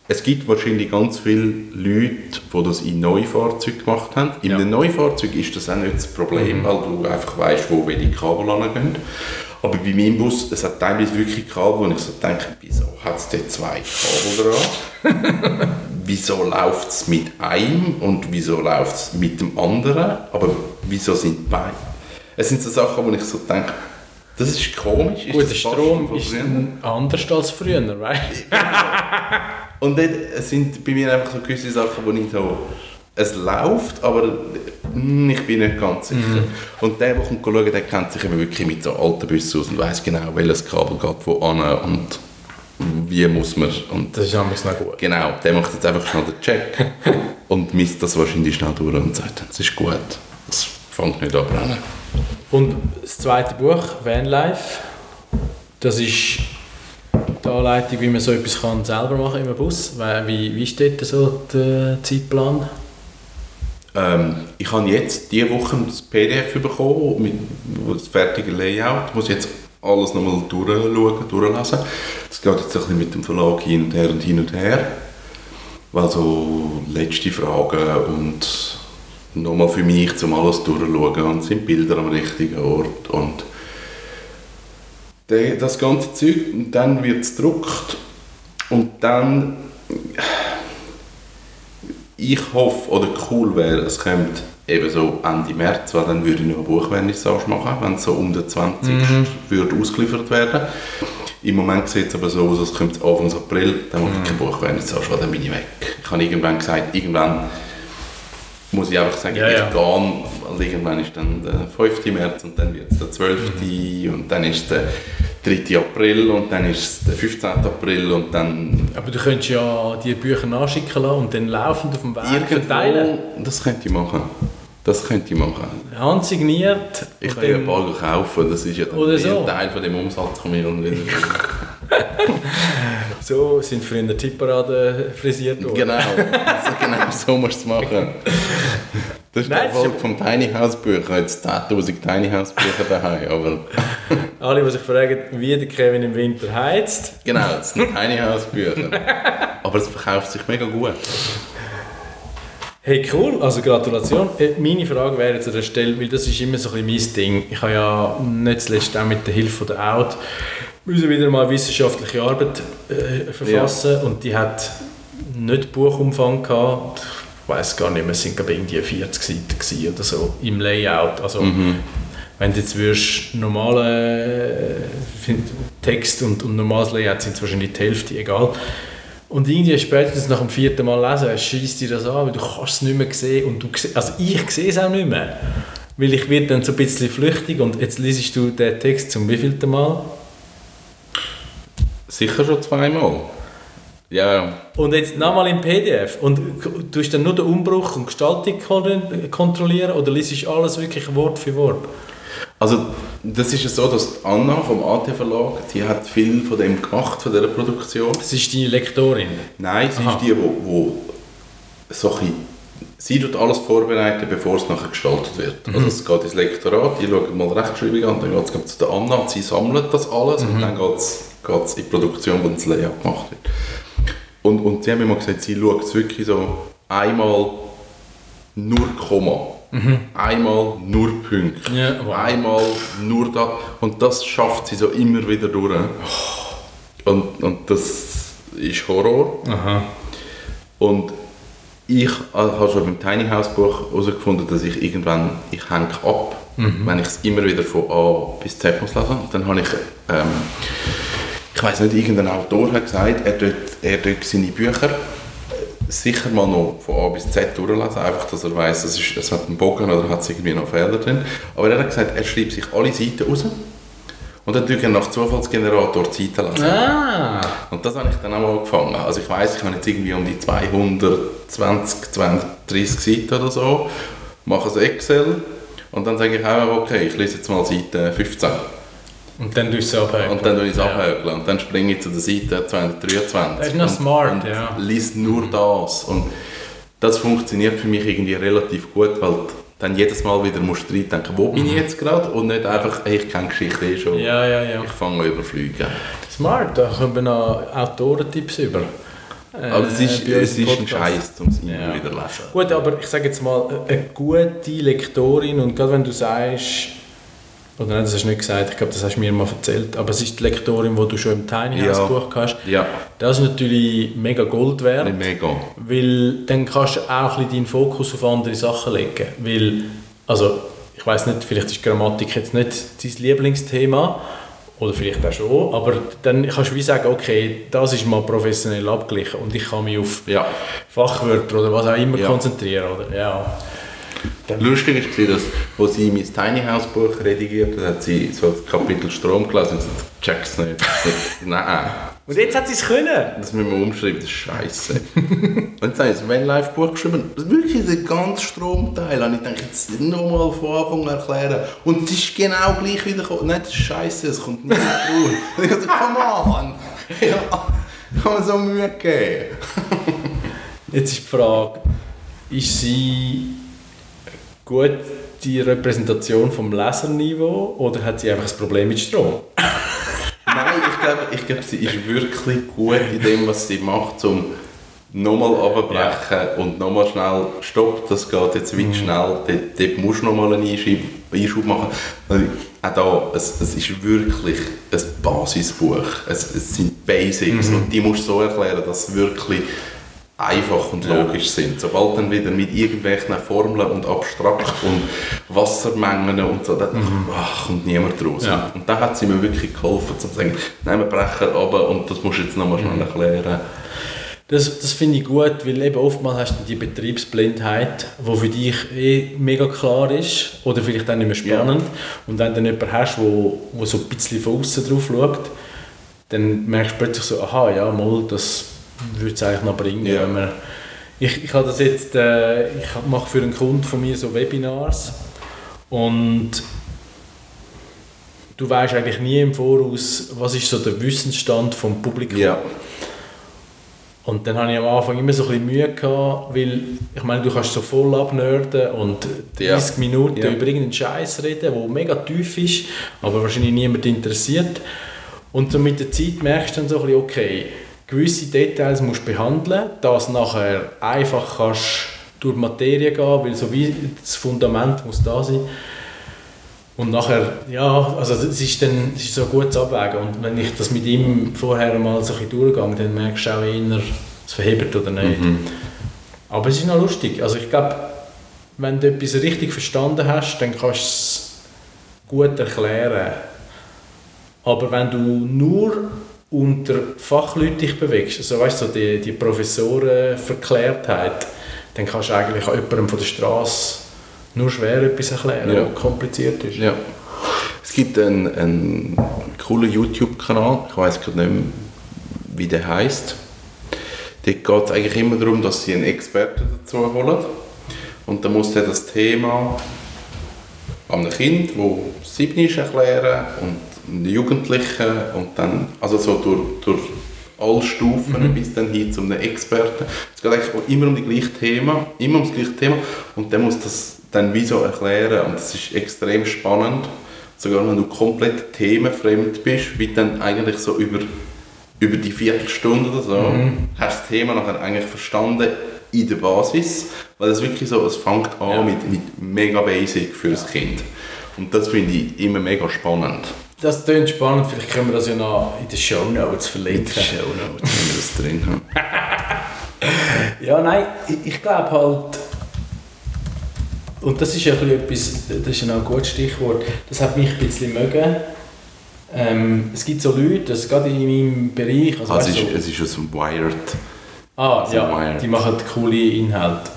es gibt wahrscheinlich ganz viele Leute, die das in Neufahrzeugen gemacht haben. In Ja. einem Neufahrzeug ist das auch nicht das Problem, weil du einfach weißt, wo welche Kabel angehen. Aber bei meinem Bus, es hat teilweise wirklich Kabel, wo ich so denke, wieso hat es dort zwei Kabel dran? wieso läuft es mit einem und wieso läuft es mit dem anderen, aber wieso sind beide? Es sind so Sachen, wo ich so denke, das ist komisch. Ist Gut, das der Strom ist anders als früher, right? Und dort sind bei mir einfach so gewisse Sachen, wo ich so, es läuft, aber hm, ich bin nicht ganz sicher. Mhm. Und der, der kommt schauen, der kennt sich eben wirklich mit so alten Bussen aus und weiß genau, welches Kabel geht wo an und wie muss man. Und Das ist nämlich noch gut. Genau, der macht jetzt einfach schnell den Check und misst das wahrscheinlich schnell durch und sagt, es ist gut, es fängt nicht an brennen. Und das zweite Buch, Vanlife, das ist die Anleitung, wie man so etwas kann selber machen im Bus. Wie, wie, dort so der Zeitplan? Ähm, ich habe jetzt diese Woche das PDF bekommen, mit das fertige Layout. Ich muss jetzt alles nochmal durchschauen, durchlesen. Das geht jetzt ein bisschen mit dem Verlag hin und her und hin und her. Weil so letzte Fragen und nochmal für mich, zum alles durchschauen und sind Bilder am richtigen Ort und das ganze Zeug und dann wird es gedruckt und dann ich hoffe, oder cool wäre, es kommt eben so Ende März, weil dann würde ich noch eine Buchvernissage machen, wenn es so um den 20. würde ausgeliefert werden. Im Moment sieht es aber so aus, als kommt es Anfang April, dann mache ich keine Buchvernissage, weil dann bin ich weg. Ich habe irgendwann gesagt, irgendwann muss ich einfach sagen, Ja, ich ja. gehe, weil irgendwann ist dann der 5. März und dann wird es der 12. und dann ist der 3. April und dann ist es der 15. April und dann Aber du könntest ja die Bücher nachschicken lassen und dann laufend auf dem Weg verteilen. Irgendwo, das könnte ich machen. Das könnte ich machen. Handsigniert. Ich kann ja ein paar kaufen, das ist ja dann Oder ein so. Teil von dem Umsatz von mir und wieder. So sind früher die Tipparade frisiert worden. genau, also genau so musst du es machen. Das ist Nein, der Erfolg vom Tiny House Bücher. Ich habe jetzt 10'000 Tiny House Bücher daheim, aber Alle, die sich fragen, wie der Kevin im Winter heizt. genau, das sind Tiny House Bücher. Aber es verkauft sich mega gut. Hey, cool, also Gratulation. Äh, Meine Frage wäre jetzt an der Stelle, weil das ist immer so ein bisschen mein Ding. Ich habe ja nicht zuletzt auch mit der Hilfe der Out müssen wieder mal wissenschaftliche Arbeit äh, verfassen und die hat nicht Buchumfang gehabt. Ich weiß gar nicht mehr, es sind glaube ich irgendwie 40 Seiten oder so im Layout. Also wenn du jetzt würdest normale äh, Text und, und normales Layout sind es wahrscheinlich die Hälfte, egal. Und irgendwie spätestens nach dem vierten Mal lesen, schießt dir das an, weil du kannst es nicht mehr sehen und du also ich sehe es auch nicht mehr. Weil ich werde dann so ein bisschen flüchtig und jetzt liest du den Text zum wievielten Mal? Sicher schon zweimal. Ja, Und jetzt nochmal im PDF. Und du dann nur den Umbruch und Gestaltung kon- kontrollieren oder liest du alles wirklich Wort für Wort? also das ist ja so, dass die Anna vom AT Verlag, die hat viel von dem gemacht, von dieser Produktion. Das ist deine Lektorin. Nein, sie Aha. ist die, wo, wo so ein sie tut alles vorbereiten, bevor es nachher gestaltet wird. Also es geht ins Lektorat, die schauen mal die Rechtschreibung an, dann geht es zu der Anna, sie sammelt das alles und dann geht es in die Produktion, wo das Layout gemacht wird. Und, und sie haben mir mal gesagt, sie schaut es wirklich so einmal nur Komma Einmal nur Punkte. Ja, wow. Einmal nur das. Und das schafft sie so immer wieder durch. Und, und das ist Horror. Aha. Und ich habe schon beim Tiny House Buch herausgefunden, dass ich irgendwann, ich hänge ab, wenn ich es immer wieder von A bis Z muss lesen. Und dann habe ich, ähm, ich weiß nicht, irgendein Autor hat gesagt, er tut, er tut seine Bücher sicher mal noch von A bis Z durchlesen, einfach, dass er weiß, es, ist, es hat einen Bogen oder hat es irgendwie noch Fehler drin. Aber er hat gesagt, er schreibt sich alle Seiten raus und dann tut er nach Zufallsgenerator Seiten lesen. Ah. Und das habe ich dann auch angefangen. Also ich weiß, ich habe jetzt irgendwie um die 220, 230 Seiten oder so, mache ein Excel und dann sage ich einfach, okay, ich lese jetzt mal Seite 15. Und dann tust du es abhängen. Und dann tue ich es abhökeln und dann springe ich zu der Seite 223. Das ist noch und, smart, und ja. lies nur das. Und das funktioniert für mich irgendwie relativ gut, weil dann jedes Mal wieder musst du reindenken, wo bin ich jetzt gerade und nicht einfach, hey, ich kenne Geschichte eh schon. Mhm. Ja, ja, ja. Ich fange an überfliegen. Smart, da kommen wir noch Autorentipps über. Äh, Aber es ist, bei es ist ein. Scheiß, um es immer Ja. wieder zu lesen. Gut, aber ich sage jetzt mal, eine gute Lektorin, und gerade wenn du sagst, oder nein, das hast du nicht gesagt, ich glaube, das hast du mir mal erzählt, aber es ist die Lektorin, die du schon im Tiny House Ja. Buch hast, Ja, das ist natürlich mega Gold wert, nicht mega. weil dann kannst du auch ein bisschen deinen Fokus auf andere Sachen legen, weil, also, ich weiß nicht, vielleicht ist Grammatik jetzt nicht dein Lieblingsthema, oder vielleicht auch schon, aber dann kannst du wie sagen, okay, das ist mal professionell abgeglichen und ich kann mich auf Ja. Fachwörter oder was auch immer Ja. konzentrieren, oder? Ja. Lustig war, dass, als sie mein Tiny House Buch redigiert hat, hat sie so das Kapitel Strom gelesen und gesagt, check's nicht. Nein, Und jetzt hat sie es können. das müssen wir umschreiben, das ist scheiße. und jetzt haben sie ein Vanlife-Buch geschrieben, das ist wirklich der ganze Stromteil. Und ich denke, jetzt nochmal von Anfang an erklären. Und es ist genau gleich wieder gekommen. Nein, das ist scheiße, es kommt nicht raus. Und ich dachte, come on! Ja, kann man so Mühe geben. Jetzt ist die Frage, ist sie gut die Repräsentation vom Leserniveau oder hat sie einfach ein Problem mit Strom? Nein, ich glaube, ich glaube, sie ist wirklich gut in dem, was sie macht, um nochmal runterbrechen und nochmal schnell, stopp, das geht jetzt Mhm. weit schnell, dort, dort musst du nochmal einen Einschub, Einschub machen. Auch da, es, es ist wirklich ein Basisbuch, es, es sind Basics Mhm. und die musst du so erklären, dass wirklich einfach und Ja. logisch sind. Sobald dann wieder mit irgendwelchen Formeln und abstrakt und Wassermengen und so, dann ach, kommt niemand raus. Mhm. Ja. Und da hat sie mir wirklich geholfen, zu sagen, nehmen wir Brecher runter und das musst du jetzt nochmal schnell erklären. Das, das finde ich gut, weil eben oftmals hast du die Betriebsblindheit, die für dich eh mega klar ist oder vielleicht auch nicht mehr spannend. Und wenn du dann jemanden hast, der wo, wo so ein bisschen von außen drauf schaut, dann merkst du plötzlich so, aha, ja, mal, das würde es eigentlich noch bringen. Ja. Wenn man, ich, ich habe das jetzt, äh, ich mache für einen Kunden von mir so Webinars und du weißt eigentlich nie im Voraus, was ist so der Wissensstand vom Publikum. Ja, Und dann hatte ich am Anfang immer so ein bisschen Mühe, gehabt, weil ich meine, du kannst so voll abnörden und 30 Ja. Minuten Ja. über irgendeinen Scheiß reden, der mega tief ist, aber wahrscheinlich niemand interessiert. Und so mit der Zeit merkst du dann so ein bisschen, okay, gewisse Details musst behandeln, dass nachher einfach kannst durch die Materie gehen, weil so wie das Fundament muss da sein. Und nachher, ja, also es ist dann es ist so gut zu abwägen. Und wenn ich das mit ihm vorher mal so ein durchgehe, dann merkst du auch eher, es verhebt oder nicht. Aber es ist noch lustig. Also ich glaube, wenn du etwas richtig verstanden hast, dann kannst du es gut erklären. Aber wenn du nur unter Fachleuten dich bewegst, also weißt du, so die, die Professorenverklärtheit, dann kannst du eigentlich auch jemandem von der Straße nur schwer etwas erklären, Ja. was kompliziert ist. ja. Es gibt einen, einen coolen YouTube-Kanal, ich weiß gerade nicht mehr, wie der heißt. Dort geht es eigentlich immer darum, dass sie einen Experten dazu holen. Und dann muss der das Thema einem Kind, das sieben ist, erklären und Jugendlichen und dann, also so durch, durch alle Stufen bis dann hin zu einem Experten. Es geht eigentlich immer um die gleiche Thema, immer um das gleiche Thema und der muss das dann wie so erklären und das ist extrem spannend, sogar wenn du komplett themenfremd bist, wie dann eigentlich so über, über die Viertelstunde oder so, hast du das Thema nachher eigentlich verstanden in der Basis, weil es wirklich so, es fängt an Ja. mit, mit mega basic für das Kind. Und das finde ich immer mega spannend. Das klingt spannend, vielleicht können wir das ja noch in den Show Notes verlinken. Shownotes, wenn wir das drin haben. Ja, nein, ich, ich glaube halt, und das ist ja ein bisschen etwas, das ist ein gutes Stichwort, das hat mich ein bisschen mögen. Ähm, es gibt so Leute, das gerade in meinem Bereich, also, Also weißt es, ist, es ist aus dem Wired. ah, so ja, Wired. die machen coole Inhalte.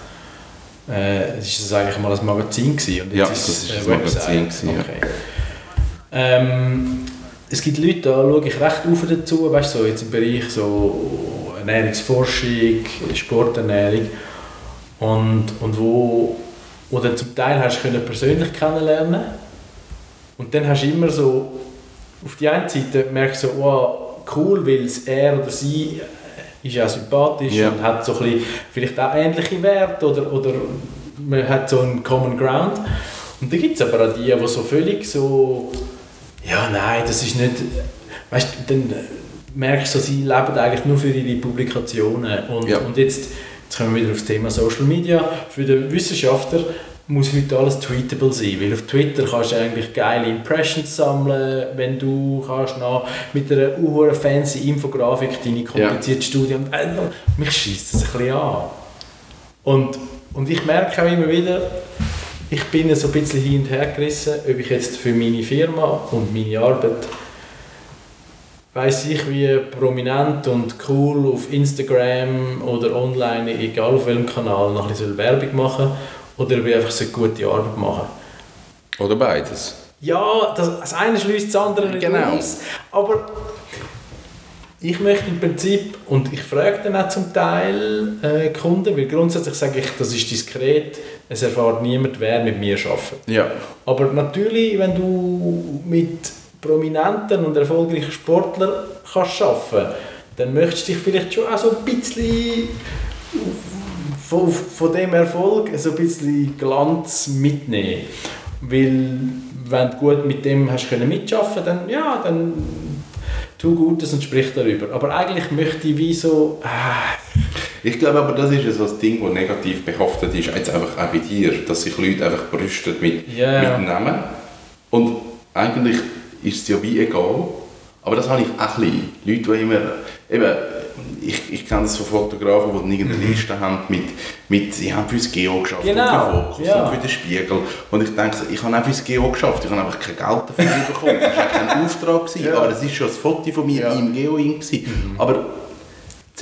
Äh, es ist das eigentlich mal ein Magazin gewesen und jetzt Ja, ist das ist ein Magazin Website. gewesen, ja. Ähm, es gibt Leute, da schaue ich recht auf dazu, weißt so jetzt im Bereich so Ernährungsforschung, Sporternährung und, und wo, wo dann zum Teil hast du können persönlich kennenlernen und dann hast du immer so auf die einen Seite merkst du so, wow, cool, weil es er oder sie ist ja sympathisch Ja. und hat so ein bisschen, vielleicht auch ähnliche Werte oder, oder man hat so einen Common Ground und dann gibt es aber auch die, die so völlig so ja, nein, das ist nicht. Weißt du, dann merkst du, sie leben eigentlich nur für ihre Publikationen. Und, Ja. und jetzt, jetzt kommen wir wieder aufs Thema Social Media. Für den Wissenschaftler muss heute alles tweetable sein, weil auf Twitter kannst du eigentlich geile Impressions sammeln, wenn du kannst noch mit einer uhr fancy Infografik deine komplizierte Studie und äh, mich schießt das ein bisschen an. Und, und ich merke auch immer wieder, ich bin so ein bisschen hin und her gerissen, ob ich jetzt für meine Firma und meine Arbeit weiß ich wie prominent und cool auf Instagram oder online, egal auf welchem Kanal, noch ein bisschen Werbung machen oder ob ich einfach so eine gute Arbeit machen. Oder beides. Ja, das, das eine schließt das andere nicht Genau. aus, aber ich möchte im Prinzip, und ich frage dann auch zum Teil äh, Kunden, weil grundsätzlich sage ich, das ist diskret, es erfahrt niemand, wer mit mir arbeitet. Ja. Aber natürlich, wenn du mit prominenten und erfolgreichen Sportlern kannst arbeiten dann möchtest du dich vielleicht schon auch so ein bisschen von, von dem Erfolg so ein bisschen Glanz mitnehmen. Weil wenn du gut mit dem hast können mitschaffen, dann ja, dann tu Gutes und sprich darüber. Aber eigentlich möchte ich wie so, ah, Ich glaube aber, das ist so ein Ding, das negativ behaftet ist, jetzt einfach auch bei dir, dass sich Leute einfach brüsten mit, Ja. mit Namen. Und eigentlich ist es ja wie egal, aber das habe ich auch ein bisschen. Leute, die immer, eben, ich, ich kenne das von Fotografen, die irgendeine Liste haben mit, mit, sie haben fürs Geo geschafft Genau, und für Fokus ja. und für den Spiegel. Und ich denke, ich habe auch fürs Geo geschafft, ich habe einfach kein Geld dafür bekommen. Das war kein Auftrag, gewesen, Ja. aber es war schon ein Foto von mir Ja. im Geo. gewesen. Aber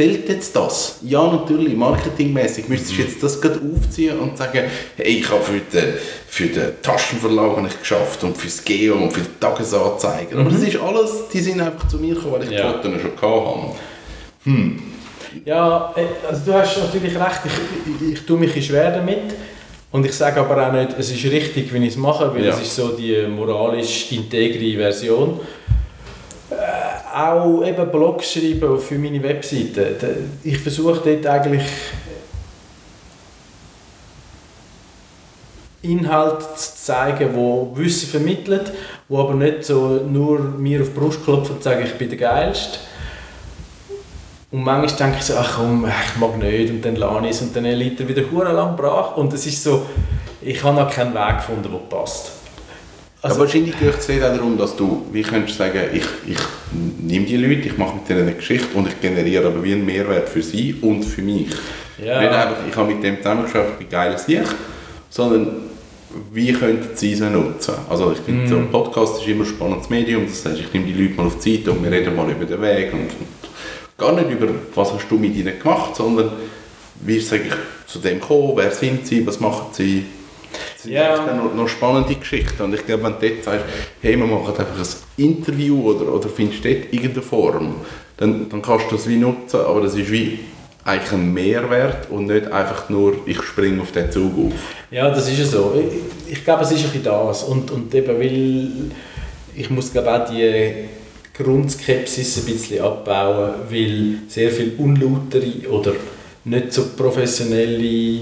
Zählt jetzt das? Ja, natürlich. Marketingmäßig müsstest du jetzt das gerade aufziehen und sagen, hey, ich habe für den, für den Taschenverlag habe ich geschafft und fürs Geo und für die Tagesanzeiger. Aber das ist alles, die sind einfach zu mir gekommen, weil ich Ja. die Fotos schon hatte. Ja, äh, also du hast natürlich recht, ich, ich, ich tue mich schwer damit. Und ich sage aber auch nicht, es ist richtig, wenn ich es mache, weil Ja. es ist so die moralisch integre Version. Auch eben Blogs schreiben für meine Webseite. Ich versuche dort eigentlich Inhalte zu zeigen, wo Wissen vermittelt, wo aber nicht so nur mir auf die Brust klopfen und sagen, ich bin der Geilste. Und manchmal denke ich so, ach komm, ich mag nicht und dann lasse ich es und dann liegt er wieder lang brach und es ist so, ich habe noch keinen Weg gefunden, der passt. Also- Aber wahrscheinlich geht es auch darum, dass du, wie könntest du sagen, ich, ich nehme die Leute, ich mache mit denen eine Geschichte und ich generiere aber wie einen Mehrwert für sie und für mich. Ja. Nicht einfach, ich habe mit dem zusammengearbeitet, ich bin geil Sieg, sondern wie könnten sie es nutzen? Also ich finde, so Mhm. ein Podcast ist immer ein spannendes Medium, das heißt, ich nehme die Leute mal auf die Zeit und wir reden mal über den Weg und, und gar nicht über, was hast du mit ihnen gemacht, sondern wie es eigentlich zu dem gekommen, wer sind sie, was machen sie? Das sind Ja. eigentlich dann noch, noch spannende Geschichten und ich glaube, wenn du dort sagst, hey, wir machen einfach ein Interview oder, oder findest du dort irgendeine Form, dann, dann kannst du das wie nutzen, aber das ist wie eigentlich ein Mehrwert und nicht einfach nur, ich springe auf den Zug auf. Ja, das ist ja so. Ich, ich glaube, es ist ein bisschen das. Und, und eben, weil ich muss glaube auch die Grundskepsis ein bisschen abbauen, weil sehr viel unlautere oder nicht so professionelle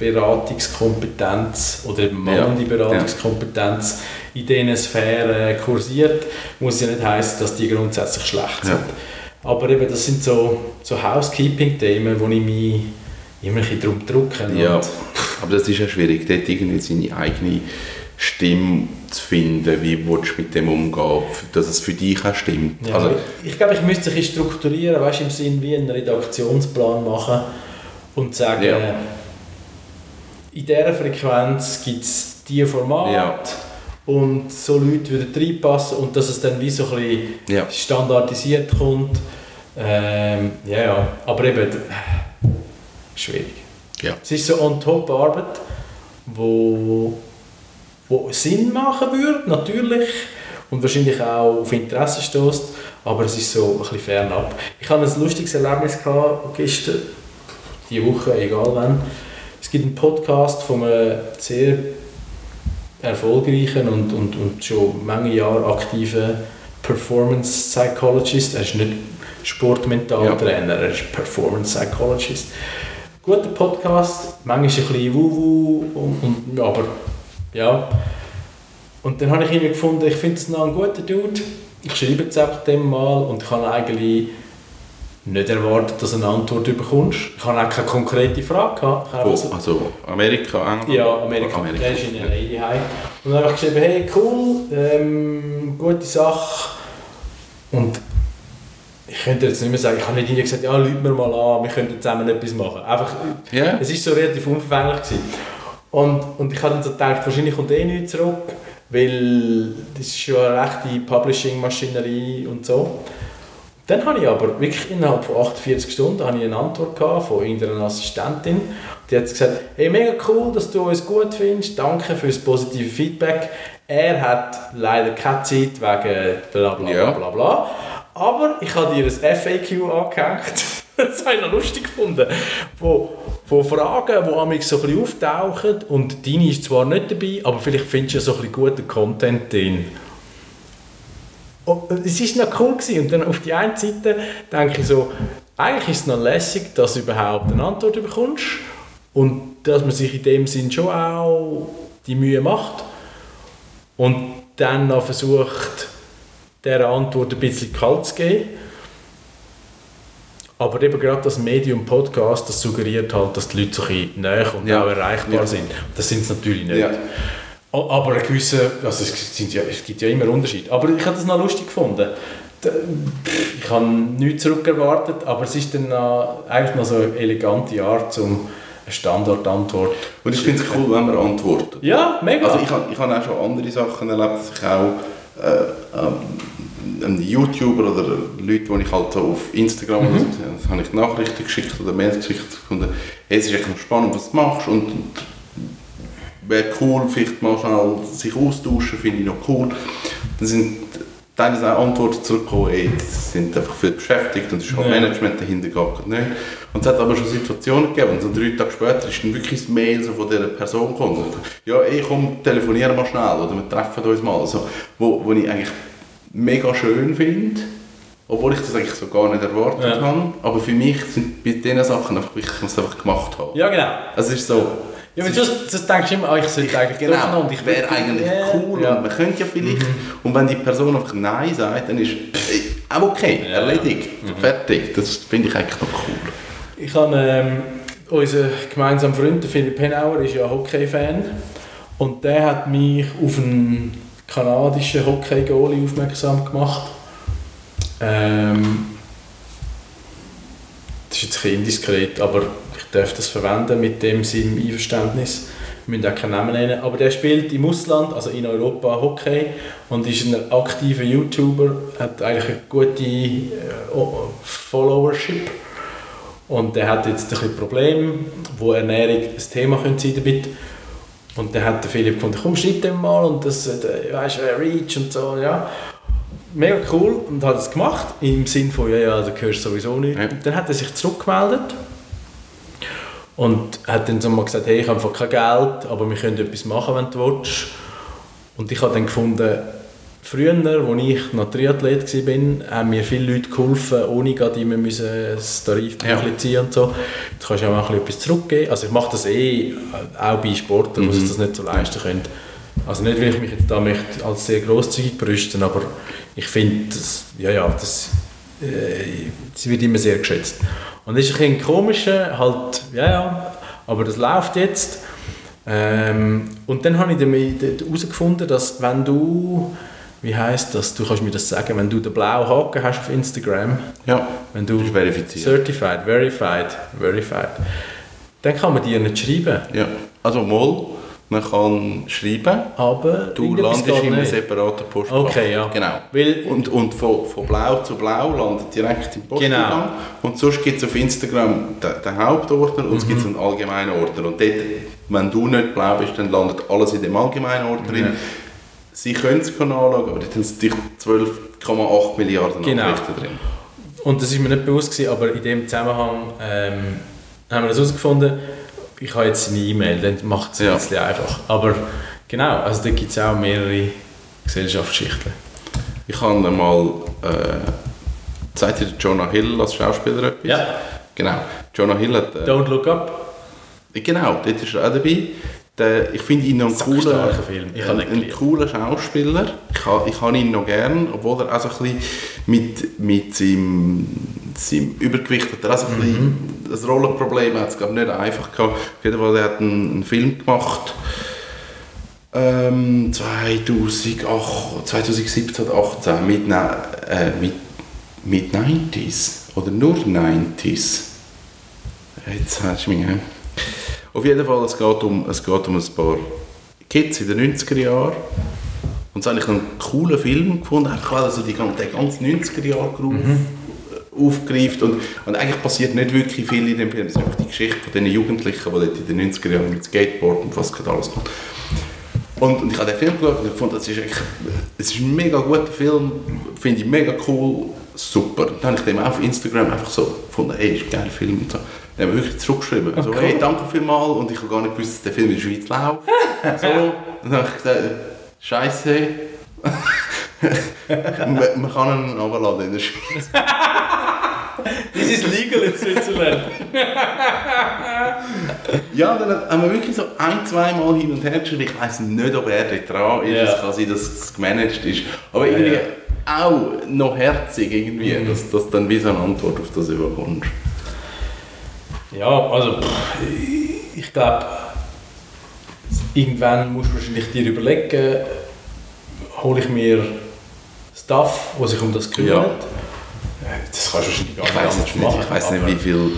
Beratungskompetenz oder eben mangelnde Ja, Beratungskompetenz in diesen Sphären kursiert, muss ja nicht heißen, dass die grundsätzlich schlecht sind. Ja. Aber eben, das sind so, so Housekeeping-Themen, wo ich mich immer ein darum drücke. Ja, aber das ist ja schwierig, dort irgendwie seine eigene Stimme zu finden, wie willst du mit dem umgehen, dass es für dich auch stimmt. Ja, Also, ich, ich glaube, ich müsste ein strukturieren, weißt, im Sinn wie einen Redaktionsplan machen und sagen, Ja. In dieser Frequenz gibt es diese Formate Ja. und so Leute würden reinpassen und dass es dann wie so ein bisschen ja. standardisiert kommt. Ähm, ja, ja, aber eben, schwierig. Ja. Es ist so On-Top-Arbeit, wo, wo Sinn machen würde, natürlich, und wahrscheinlich auch auf Interesse stößt, aber es ist so ein bisschen fernab. Ich hatte ein lustiges Erlebnis gehabt, gestern, diese Woche, egal wann. Es gibt einen Podcast von einem sehr erfolgreichen und, und, und schon mange Jahre aktiven Performance Psychologist. Er ist nicht Sportmentaltrainer, er ist Performance Psychologist. Guter Podcast, manchmal ein bisschen wuhu, und, und, aber ja. Und dann habe ich irgendwie gefunden, ich finde es noch ein guter Dude. Ich schreibe jetzt einfach dem mal und ich habe eigentlich nicht erwartet, dass du eine Antwort bekommst. Ich habe auch keine konkrete Frage gehabt. Einfach so- Also Amerika, England? ja, Amerika. Amerika. Der ist in LA daheim. Und dann habe ich geschrieben, hey, cool, ähm, gute Sache. Und ich könnte jetzt nicht mehr sagen, ich habe nicht ihnen gesagt, ja, lüg mir mal an, wir könnten zusammen etwas machen. Einfach, Ja. es war so relativ unverfänglich. Gewesen. Und, und ich habe dann so gedacht, wahrscheinlich kommt eh nichts zurück, weil das ist schon eine rechte Publishing-Maschinerie und so. Dann habe ich aber wirklich innerhalb von 48 Stunden habe ich eine Antwort gehabt von irgendeiner Assistentin. Die hat gesagt, hey, mega cool, dass du uns gut findest, danke für das positive Feedback. Er hat leider keine Zeit wegen bla bla Ja. bla bla bla. Aber ich habe dir ein FAQ angehängt. das habe ich noch lustig gefunden. Wo, wo Fragen, die amigs so ein bisschen auftauchen und deine ist zwar nicht dabei, aber vielleicht findest du ja so ein bisschen guten Content drin. Und es war noch cool. Gewesen. Und dann auf die einen Seite denke ich so, eigentlich ist es noch lässig, dass du überhaupt eine Antwort bekommst und dass man sich in dem Sinn schon auch die Mühe macht und dann noch versucht, dieser Antwort ein bisschen kalt zu geben. Aber eben gerade das Medium Podcast, das suggeriert halt, dass die Leute so ein bisschen näher und Ja. auch erreichbar Ja. sind. Das sind sie natürlich nicht. Ja. Aber ein gewisser, also es, sind ja, es gibt ja immer Unterschiede. Aber ich habe das noch lustig gefunden. Ich habe nichts zurückerwartet, aber es ist dann noch, eigentlich noch so eine elegante Art, um eine Standardantwort Und ich finde es cool, wenn man antwortet. Ja, mega. Also ich habe ich hab auch schon andere Sachen erlebt, dass ich auch äh, ähm, YouTuber oder Leute, die ich halt so auf Instagram so gesehen habe, ich Nachrichten geschickt oder Mails geschickt gefunden, hey, es ist echt spannend, was du machst und, und wäre cool, vielleicht mal schnell sich austauschen, finde ich noch cool. Dann sind teilweise auch Antworten zurückgekommen, ey, die sind einfach viel beschäftigt und es ist halt Ja. Management dahinter gar nicht. Und es hat aber schon Situationen gegeben, und so drei Tage später ist dann wirklich das Mail so von dieser Person gekommen. So, ja, ey, komm, telefonieren wir schnell oder wir treffen uns mal. Also, wo, wo ich eigentlich mega schön finde, obwohl ich das eigentlich so gar nicht erwartet Ja. habe. Aber für mich sind bei diesen Sachen einfach ich muss es einfach gemacht haben. ja, genau. Also es ist so, Ja, aber sonst, sonst denkst du immer, ah, ich sollte eigentlich genau, und ich wäre eigentlich cool ja. und man könnte ja vielleicht. Und wenn die Person einfach Nein sagt, dann ist auch okay, Ja. erledigt, fertig. Das finde ich eigentlich noch cool. Ich habe ähm, unser gemeinsamer Freund, der Philipp Henauer, ist ja Hockey-Fan und der hat mich auf einen kanadischen Hockey-Goalie aufmerksam gemacht. Ähm, das ist jetzt ein bisschen indiskret, aber darf das verwenden mit dem seinem Einverständnis. Wir müssen auch keinen Namen nennen. Aber der spielt im Ausland, also in Europa, Hockey und ist ein aktiver YouTuber, hat eigentlich eine gute äh, Followership. Und der hat jetzt ein bisschen Probleme, wo Ernährung ein Thema könnte sein damit. Und dann hat der Philipp gefunden, komm, schreib dem mal und das, äh, weißt du, Reach und so, ja. Mega cool und hat es gemacht, im Sinn von, ja, ja, hörst du sowieso nicht. Ja. Dann hat er sich zurückgemeldet und hat dann so mal gesagt, hey, ich habe einfach kein Geld, aber wir können etwas machen, wenn du willst. Und ich habe dann gefunden, früher, als ich noch Triathlet war, haben mir viele Leute geholfen, ohne gerade immer das Tarifbuch ziehen und so. Jetzt kannst du auch mal ein bisschen etwas zurückgeben. Also ich mache das eh, auch bei Sportlern, die sich das nicht so leisten können. Also nicht, weil ich mich jetzt da möchte als sehr grosszügig brüsten, aber ich finde, das, ja, ja, das äh, sie wird immer sehr geschätzt. Und das ist ein bisschen komisch, halt, ja, ja, aber das läuft jetzt. Ähm, und dann habe ich herausgefunden, dass wenn du, wie heißt das, du kannst mir das sagen, wenn du den blauen Haken hast auf Instagram, Ja, wenn du bist verifiziert. certified, verified, verified, dann kann man dir nicht schreiben. Ja, also mal, man kann schreiben, Aber du landest in einem separaten Postfach. Okay, ja. Genau. Weil- und und von, von blau zu blau landet direkt im Posteingang. Genau. Und sonst gibt es auf Instagram den, den Hauptordner und es gibt Mhm. einen allgemeinen Ordner. Und dort, wenn du nicht blau bist, dann landet alles in dem allgemeinen Ordner drin. Ja. Sie können es anschauen, aber dort haben sie dich 12,8 Milliarden Genau. Nachrichten drin. Und das ist mir nicht bewusst gewesen, aber in dem Zusammenhang ähm, haben wir das herausgefunden. Ich habe jetzt eine E-Mail, dann macht es Ja. ein bisschen einfach. Aber genau, also da gibt es auch mehrere Gesellschaftsschichten. Ich habe einmal, äh, zeigt dir Jonah Hill als Schauspieler etwas? Ja. Genau. Jonah Hill hat... Äh, Don't Look Up. Genau, dort ist er auch dabei. Der, ich finde ihn noch einen coolen, einen, einen coolen Schauspieler. Ich, ha, ich habe ihn noch gern, obwohl er auch so ein bisschen mit, mit seinem, seinem Übergewicht hat er auch so ein, Mhm. bisschen ein Rollenproblem hat es nicht einfach gehabt. Auf jeden Fall, er hat einen, einen Film gemacht, ähm, 2008, 2017 oder 2018 mit, äh, mit, mit 90s oder nur 90s. Jetzt hast du mich. Auf jeden Fall, es geht, um, es geht um ein paar Kids in den 90er Jahren. Und so habe ich einen coolen Film gefunden, einfach weil er so die, den ganzen 90er Jahre Groove äh, aufgreift. Und, und eigentlich passiert nicht wirklich viel in dem Film. Es ist einfach die Geschichte von den Jugendlichen, die in den 90er Jahren mit Skateboard und was alles kommt. Und, und ich habe den Film geschaut und fand, das ist, es ist ein mega guter Film, finde ich mega cool, super. Dann habe ich dem auf Instagram einfach so gefunden, hey, ist ein geiler Film. Und so. Dann haben wir wirklich zurückgeschrieben, so, cool. hey, danke vielmals und ich habe gar nicht gewusst, dass der Film in der Schweiz läuft. so, dann habe ich gesagt, Scheiße. man, man kann ihn runterladen in der Schweiz. Das ist legal in Switzerland. Ja, dann haben wir wirklich so ein, zwei Mal hin und her geschrieben. Ich weiß nicht, ob er dran ist. Ja. Es kann sein, dass es gemanagt ist. Aber irgendwie ja. auch noch herzig, irgendwie, Mhm. dass, dass dann wie so eine Antwort auf das überkommst. Ja, also ich glaube, irgendwann musst du wahrscheinlich dir überlegen, hole ich mir Staff, der sich um das kümmert. Ja, Das kannst du wahrscheinlich gar Ich anders jetzt nicht, ich weiß nicht, wie viel.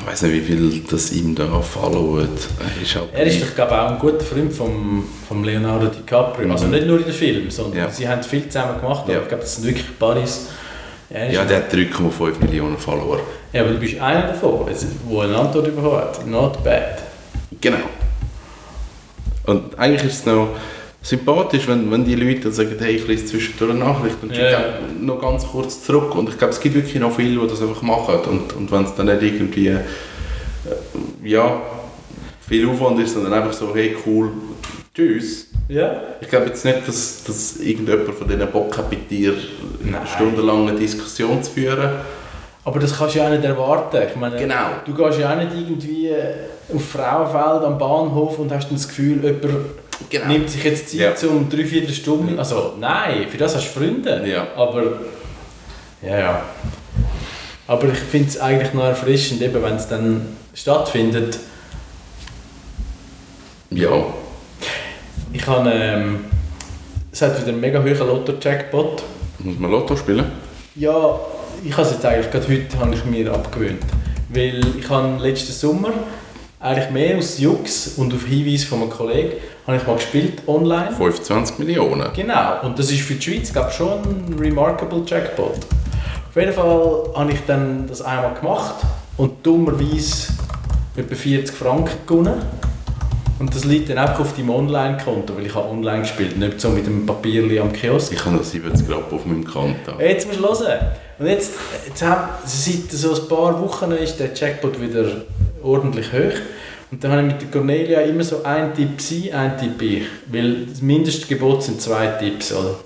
Ich weiß nicht, wie viel das ihm da followt. Er ist halt Er ist doch glaube ich, auch ein guter Freund vom, vom Leonardo DiCaprio. Also nicht nur in den Filmen, sondern Ja. sie haben viel zusammen gemacht, aber Ja. ich glaube, das sind wirklich Buddies. Ja, ein- der hat 3,5 Millionen Follower. ja, aber du bist einer davon, der eine Antwort bekommen hat. Not bad. Genau. Und eigentlich ist es noch sympathisch, wenn, wenn die Leute sagen, hey, ich lese zwischendurch eine Nachricht und Ja, ja. noch ganz kurz zurück. Und ich glaube, es gibt wirklich noch viele, die das einfach machen. Und, und wenn es dann nicht irgendwie äh, ja, viel Aufwand ist, sondern einfach so, hey, cool, tschüss. Ja. Ich glaube jetzt nicht, dass, dass irgendjemand von denen Bock hat, mit dir Nein. eine Diskussion zu führen. Aber das kannst du ja auch nicht erwarten. Ich meine, Genau. Du gehst ja auch nicht irgendwie auf Frauenfeld am Bahnhof und hast dann das Gefühl, jemand Genau. nimmt sich jetzt Zeit Ja. um dreiviertel Stunde. Also nein, für das hast du Freunde. Ja. Aber ja, ja. Aber ich finde es eigentlich noch erfrischend, eben, wenn es dann stattfindet. Ja. Ich habe, ähm, es hat wieder einen mega hohen Lotto-Jackpot. Muss man Lotto spielen? Ja, ich habe es jetzt eigentlich gerade heute habe ich mir abgewöhnt. Weil ich habe letzten Sommer eigentlich mehr aus Jux und auf Hinweis von einem Kollegen habe ich mal gespielt online. 25 Millionen. Genau, und das ist für die Schweiz glaube ich, schon ein remarkable Jackpot. Auf jeden Fall habe ich dann das einmal gemacht und dummerweise etwa 40 Franken gewonnen. Und das liegt dann einfach auf deinem Online-Konto, weil ich habe online gespielt, nicht so mit dem Papierli am Kiosk. Ich habe noch 70 Grad auf meinem Konto. Jetzt musst du hören. Und jetzt, jetzt haben, seit so ein paar Wochen ist der Jackpot wieder ordentlich hoch. Und dann habe ich mit der Cornelia immer so ein Tipp sie, ein Tipp ich. Weil das Mindestgebot sind zwei Tipps oder?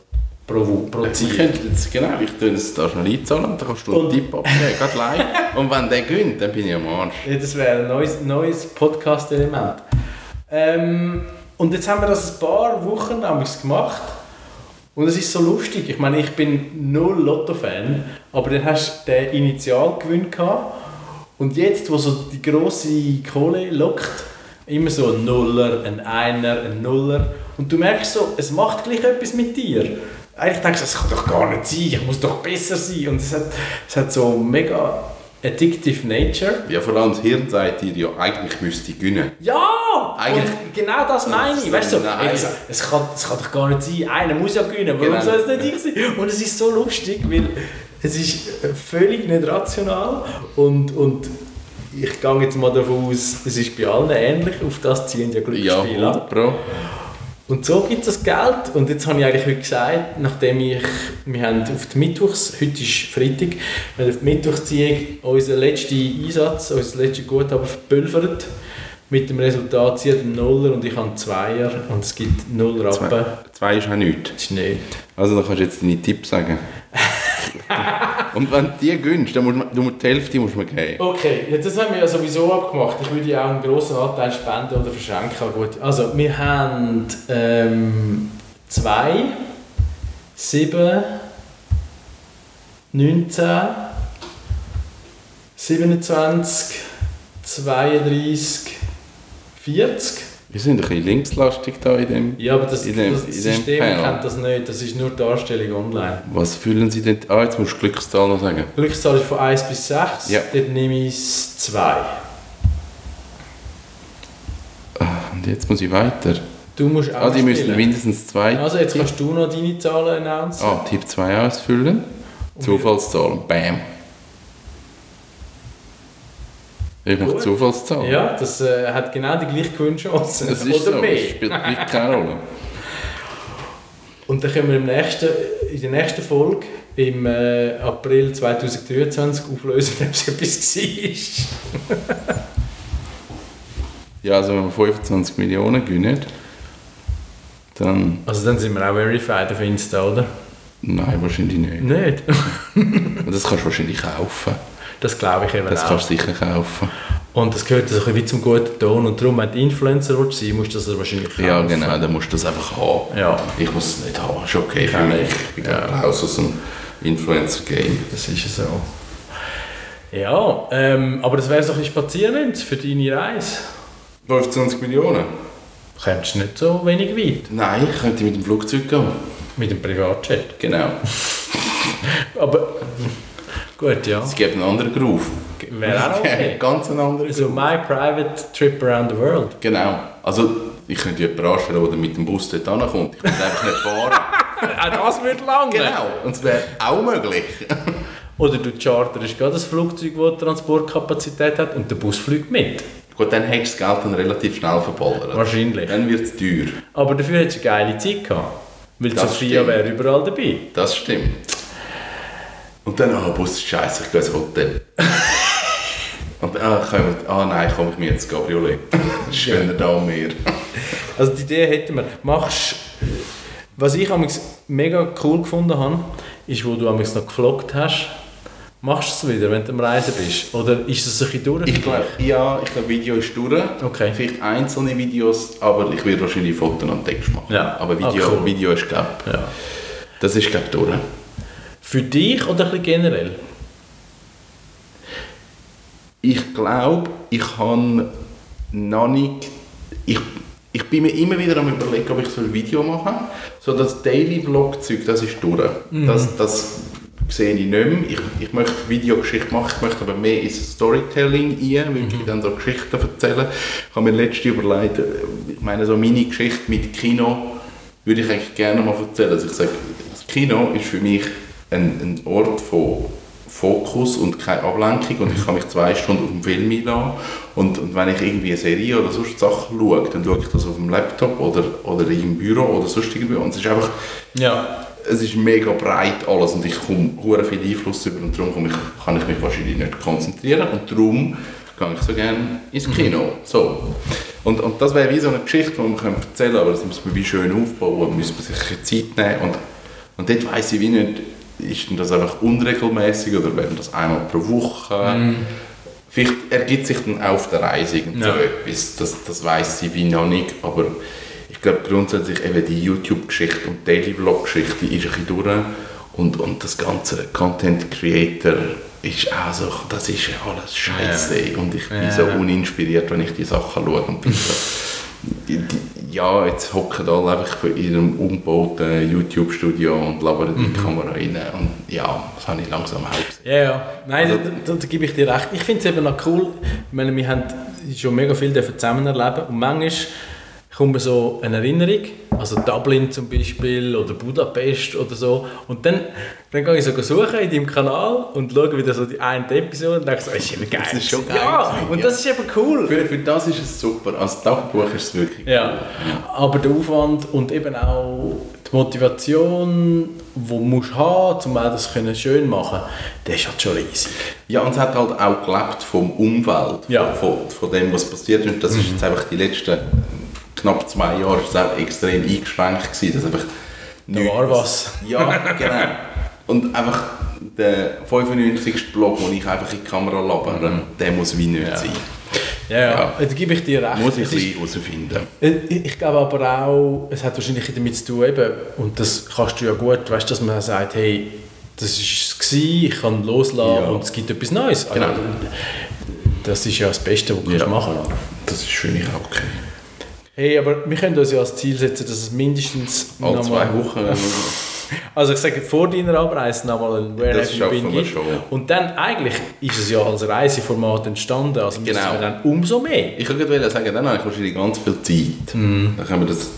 pro, pro Wir Ziel. könnten jetzt, genau, ich tue es da schnell einzahlen und dann kannst du einen Und- Tipp abgeben, gerade live. Und wenn der gewinnt, dann bin ich am Arsch. Ja, das wäre ein neues, neues Podcast-Element. Ähm, und jetzt haben wir das ein paar Wochen gemacht Und es ist so lustig. Ich meine, ich bin null Lotto-Fan, aber dann hast du den Initialgewinn gehabt. Und jetzt, wo so die grosse Kohle lockt, immer so ein Nuller, ein Einer, ein Nuller. Und du merkst so, es macht gleich etwas mit dir. Eigentlich denkst du, das kann doch gar nicht sein, ich muss doch besser sein. Und es hat, es hat so mega addictive Nature. Ja, vor allem das Hirn sagt dir ja, eigentlich müsste ich gewinnen. Ja! Eigentlich- Und genau das meine ich. Weißt du, so, ey, es, es, kann, es kann doch gar nicht sein. Einer muss ja gewinnen. Warum Genau. soll es nicht ich sein? Und es ist so lustig, weil es ist äh, völlig nicht rational und, und ich gehe jetzt mal davon aus, es ist bei allen ähnlich. Auf das ziehen ja Ja, Glücksspiele ab. 100 Pro. Und so gibt es das Geld. Und jetzt habe ich eigentlich heute gesagt, nachdem ich, wir haben auf die Mittwochs, heute ist Freitag, wir haben auf die Mittwochsziehung unseren letzten Einsatz, unser letztes Guthaben verpulvert. Mit dem Resultat sie hat einen Nuller und ich habe einen Zweier und es gibt null Rappen. Zwei, zwei ist auch nichts. Das ist nicht. Also dann kannst du jetzt deine Tipps sagen. Und wenn du die gönnst, dann musst du, du die Hälfte musst du geben. Okay, ja, das haben wir ja sowieso abgemacht. Ich würde auch einen grossen Anteil spenden oder verschenken. Gut. Also, wir haben ähm, 2, 7, 19, 27, 32, 40. Wir sind ein bisschen linkslastig da in dem. Ja, aber das, In dem- das in dem System Panel. kennt das nicht. Das ist nur Darstellung online. Was fühlen Sie denn? Ah, jetzt musst du Glückszahl noch sagen. Glückszahl ist von 1 bis 6. Ja. Dort nehme ich 2. Und jetzt muss ich weiter. Du musst auch Ah, die müssen spielen. mindestens zwei. Also jetzt kannst du noch deine Zahlen announcen. Ah, Tipp 2 ausfüllen. Zufallszahlen. Bam. Einfach Gut. Zufallszahlen. Ja, das äh, hat genau die gleiche Gewinnchance. Das ist Oder so. mehr. Das spielt wirklich keine Rolle. Und dann können wir im nächsten, in der nächsten Folge im äh, April 2023 auflösen, ob es etwas war. Ja, also wenn wir 25 Millionen gewinnen, dann. Also dann sind wir auch verified auf Insta, oder? Nein, wahrscheinlich nicht. Nicht. Das kannst du wahrscheinlich kaufen. Das glaube ich eben Das auch. kannst du sicher kaufen. Und das gehört so ein bisschen wie zum guten Ton. Und darum, wenn du Influencer willst sein musst du das wahrscheinlich kaufen. Ja, genau, dann musst du das einfach haben. Ja, Ich muss es nicht haben, ist okay für mich. Ich bin Ja. raus aus dem Influencer-Game. das ist so. Ja, ähm, aber das wäre so ein bisschen Spaziermünze für deine Reise. 25 Millionen? Kommst du nicht so wenig weit Nein, ich könnte mit dem Flugzeug gehen. mit dem Privatjet. Genau. Aber gut, ja. Es gibt einen anderen Groove. Wäre auch okay. Ganz einen anderen So my private trip around the world. Genau. Also, ich könnte jemanden anstellen, der mit dem Bus dort ankommt. Ich könnte einfach nicht fahren. Auch das würde lange. genau. Und es wäre auch möglich. Oder du charterst gerade ein Flugzeug, das Transportkapazität hat und der Bus fliegt mit. Gut, dann hättest du das Geld dann relativ schnell verballert. Wahrscheinlich. Dann wird es teuer. Aber dafür hättest du eine geile Zeit gehabt. Weil Das Sophia stimmt. wäre überall dabei. Das stimmt. Und dann, ah, Bus ist scheiße, ich gehe ins Hotel. Und ah, kommen, ah nein, komme ich mir jetzt Cabriolet. Schöner da am Meer. Also die Idee hätten wir. Machst, was ich amigs mega cool gefunden habe, ist, wo du amigs noch gefloggt hast, machst du es wieder, wenn du am Reisen bist? Oder ist es ein bisschen durch? Ich glaube, ja, ich glaube, Video ist durch. Okay. Vielleicht einzelne Videos, aber ich werde wahrscheinlich Fotos und Text machen. Ja. Aber Video, Ah, cool. Video ist, glaube Ja. das ist, glaube ich, durch. Für dich oder ein bisschen generell? Ich glaube, ich habe noch nicht. Ich, ich bin mir immer wieder am überlegen, ob ich so ein Video mache. So das Daily Vlog-Zeug, das ist durch. Das, das sehe ich nicht mehr. Ich, ich möchte Videogeschichte machen, ich möchte aber mehr ins Storytelling ein, wirklich dann so Geschichten erzählen. Ich habe mir letztens überlegt, ich meine, so meine Geschichte mit Kino würde ich eigentlich gerne mal erzählen. Also ich sage, das Kino ist für mich ein, ein Ort von Fokus und keine Ablenkung und ich kann mich zwei Stunden auf dem Film einlassen und, und wenn ich irgendwie eine Serie oder sonst Sachen schaue, dann schaue ich das auf dem Laptop oder, oder im Büro oder sonst irgendwie und es ist einfach, Ja. es ist mega breit alles und ich komme hure viel Einfluss über und darum ich, kann ich mich wahrscheinlich nicht konzentrieren und darum gehe ich so gerne ins Kino. So. Und, und das wäre wie so eine Geschichte, die man erzählen könnte, aber das muss man wie schön aufbauen, muss man sich Zeit nehmen und, und dort weiss ich wie nicht, ist denn das einfach unregelmäßig oder werden das einmal pro Woche? Vielleicht ergibt sich dann auf der Reise irgend so Ja. etwas, das, das weiss ich wie noch nicht, aber ich glaube grundsätzlich eben die YouTube-Geschichte und Daily Vlog-Geschichte ist ein bisschen durch und, und das ganze Content Creator ist auch so, das ist ja alles scheiße und ich bin Ja. so uninspiriert, wenn ich die Sachen schaue und bin so, die- die- ja, jetzt hocken alle einfach von ihrem umgebauten YouTube-Studio und labern die Kamera rein und ja, das habe ich langsam gesehen. Ja, ja. Nein, Also- da, da, da gebe ich dir recht. Ich finde es eben noch cool, ich meine, wir haben schon mega viel zusammen erleben und manchmal kommt mir so eine Erinnerung, also Dublin zum Beispiel oder Budapest oder so und dann, dann gehe ich so suchen in deinem Kanal und schaue wieder so die eine Episode und denke so, das ist eben geil. Das ist schon geil Ja, und ja. das ist eben cool. Für, für das ist es super, als Tagebuch ist es wirklich Ja, aber der Aufwand und eben auch die Motivation, die du musst haben, um auch das können schön machen, der ist halt schon riesig. Ja, und es hat halt auch gelebt vom Umfeld, Ja. von, von dem, was passiert ist. Und das ist jetzt einfach die letzten knapp zwei Jahre ist es auch extrem eingeschränkt gewesen, dass einfach Da war was. Ja, genau. Und einfach der 95. Blog, wo ich einfach in die Kamera labere, der muss wie nicht sein. Ja, ja. Ja. da gebe ich dir recht. Muss ich ein herausfinden. Ich ich glaube aber auch, es hat wahrscheinlich damit zu tun, eben, und das kannst du ja gut, weißt, dass man sagt, hey, das war es, gewesen, ich kann loslassen Ja. und es gibt etwas Neues. Also, Genau. Das ist ja das Beste, was du Ja. machen kannst. Das ist für mich auch okay. Hey, aber wir können uns ja als Ziel setzen, dass es mindestens Alle zwei Wochen. Also ich sage, vor deiner Abreise nochmal ein Where Das Have You Been gibt. Und dann eigentlich ist es ja als Reiseformat entstanden, also müssen Genau. wir dann umso mehr Ich gerade sagen, dann habe ich wahrscheinlich ganz viel Zeit. Mhm. Dann können wir das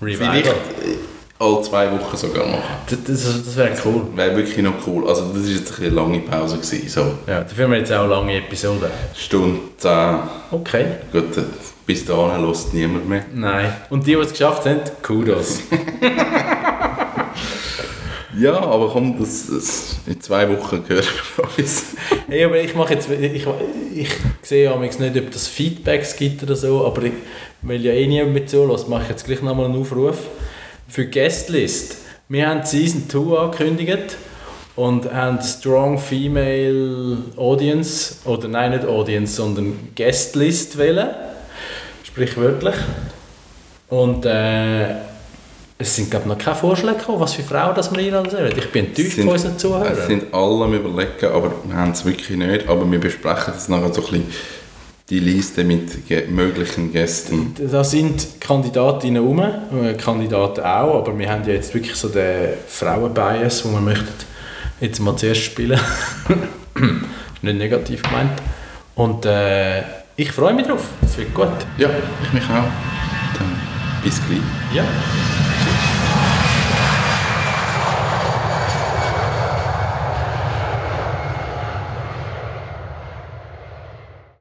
Revival. vielleicht äh, alle zwei Wochen sogar machen. Das, das, das wäre cool. Wäre wirklich noch cool. Also das war jetzt eine lange Pause. Gewesen. So Ja, dafür haben wir jetzt auch lange Episoden. Stunde 10. Okay. Gut, äh, bis dahin hört niemand mehr. Nein. Und die, die es geschafft haben, Kudos. Ja, aber komm, das, das, in zwei Wochen wir uns. hey, aber ich mache jetzt, ich, ich sehe ja nicht, ob das Feedbacks gibt oder so, aber ich, weil ja eh niemand mit zulässt, mache ich jetzt gleich nochmal einen Aufruf für die Guestlist. Wir haben Season 2 angekündigt und haben Strong Female Audience, oder nein, nicht Audience, sondern Guestlist wählen, sprichwörtlich. Und äh, es sind glaube noch keine Vorschläge gekommen, was für Frauen das wir einladen sollen. Ich bin enttäuscht von unseren Es Zuhörern. sind alle am überlegen, aber wir haben es wirklich nicht. Aber wir besprechen jetzt nachher so ein bisschen die Liste mit möglichen Gästen. Da sind Kandidatinnen rum, äh, Kandidaten auch, aber wir haben ja jetzt wirklich so den Frauenbias, den wir möchten jetzt mal zuerst spielen. ist nicht negativ gemeint. Und äh, ich freue mich drauf, das wird gut. Ja, ich mich auch. Dann bis gleich. Ja.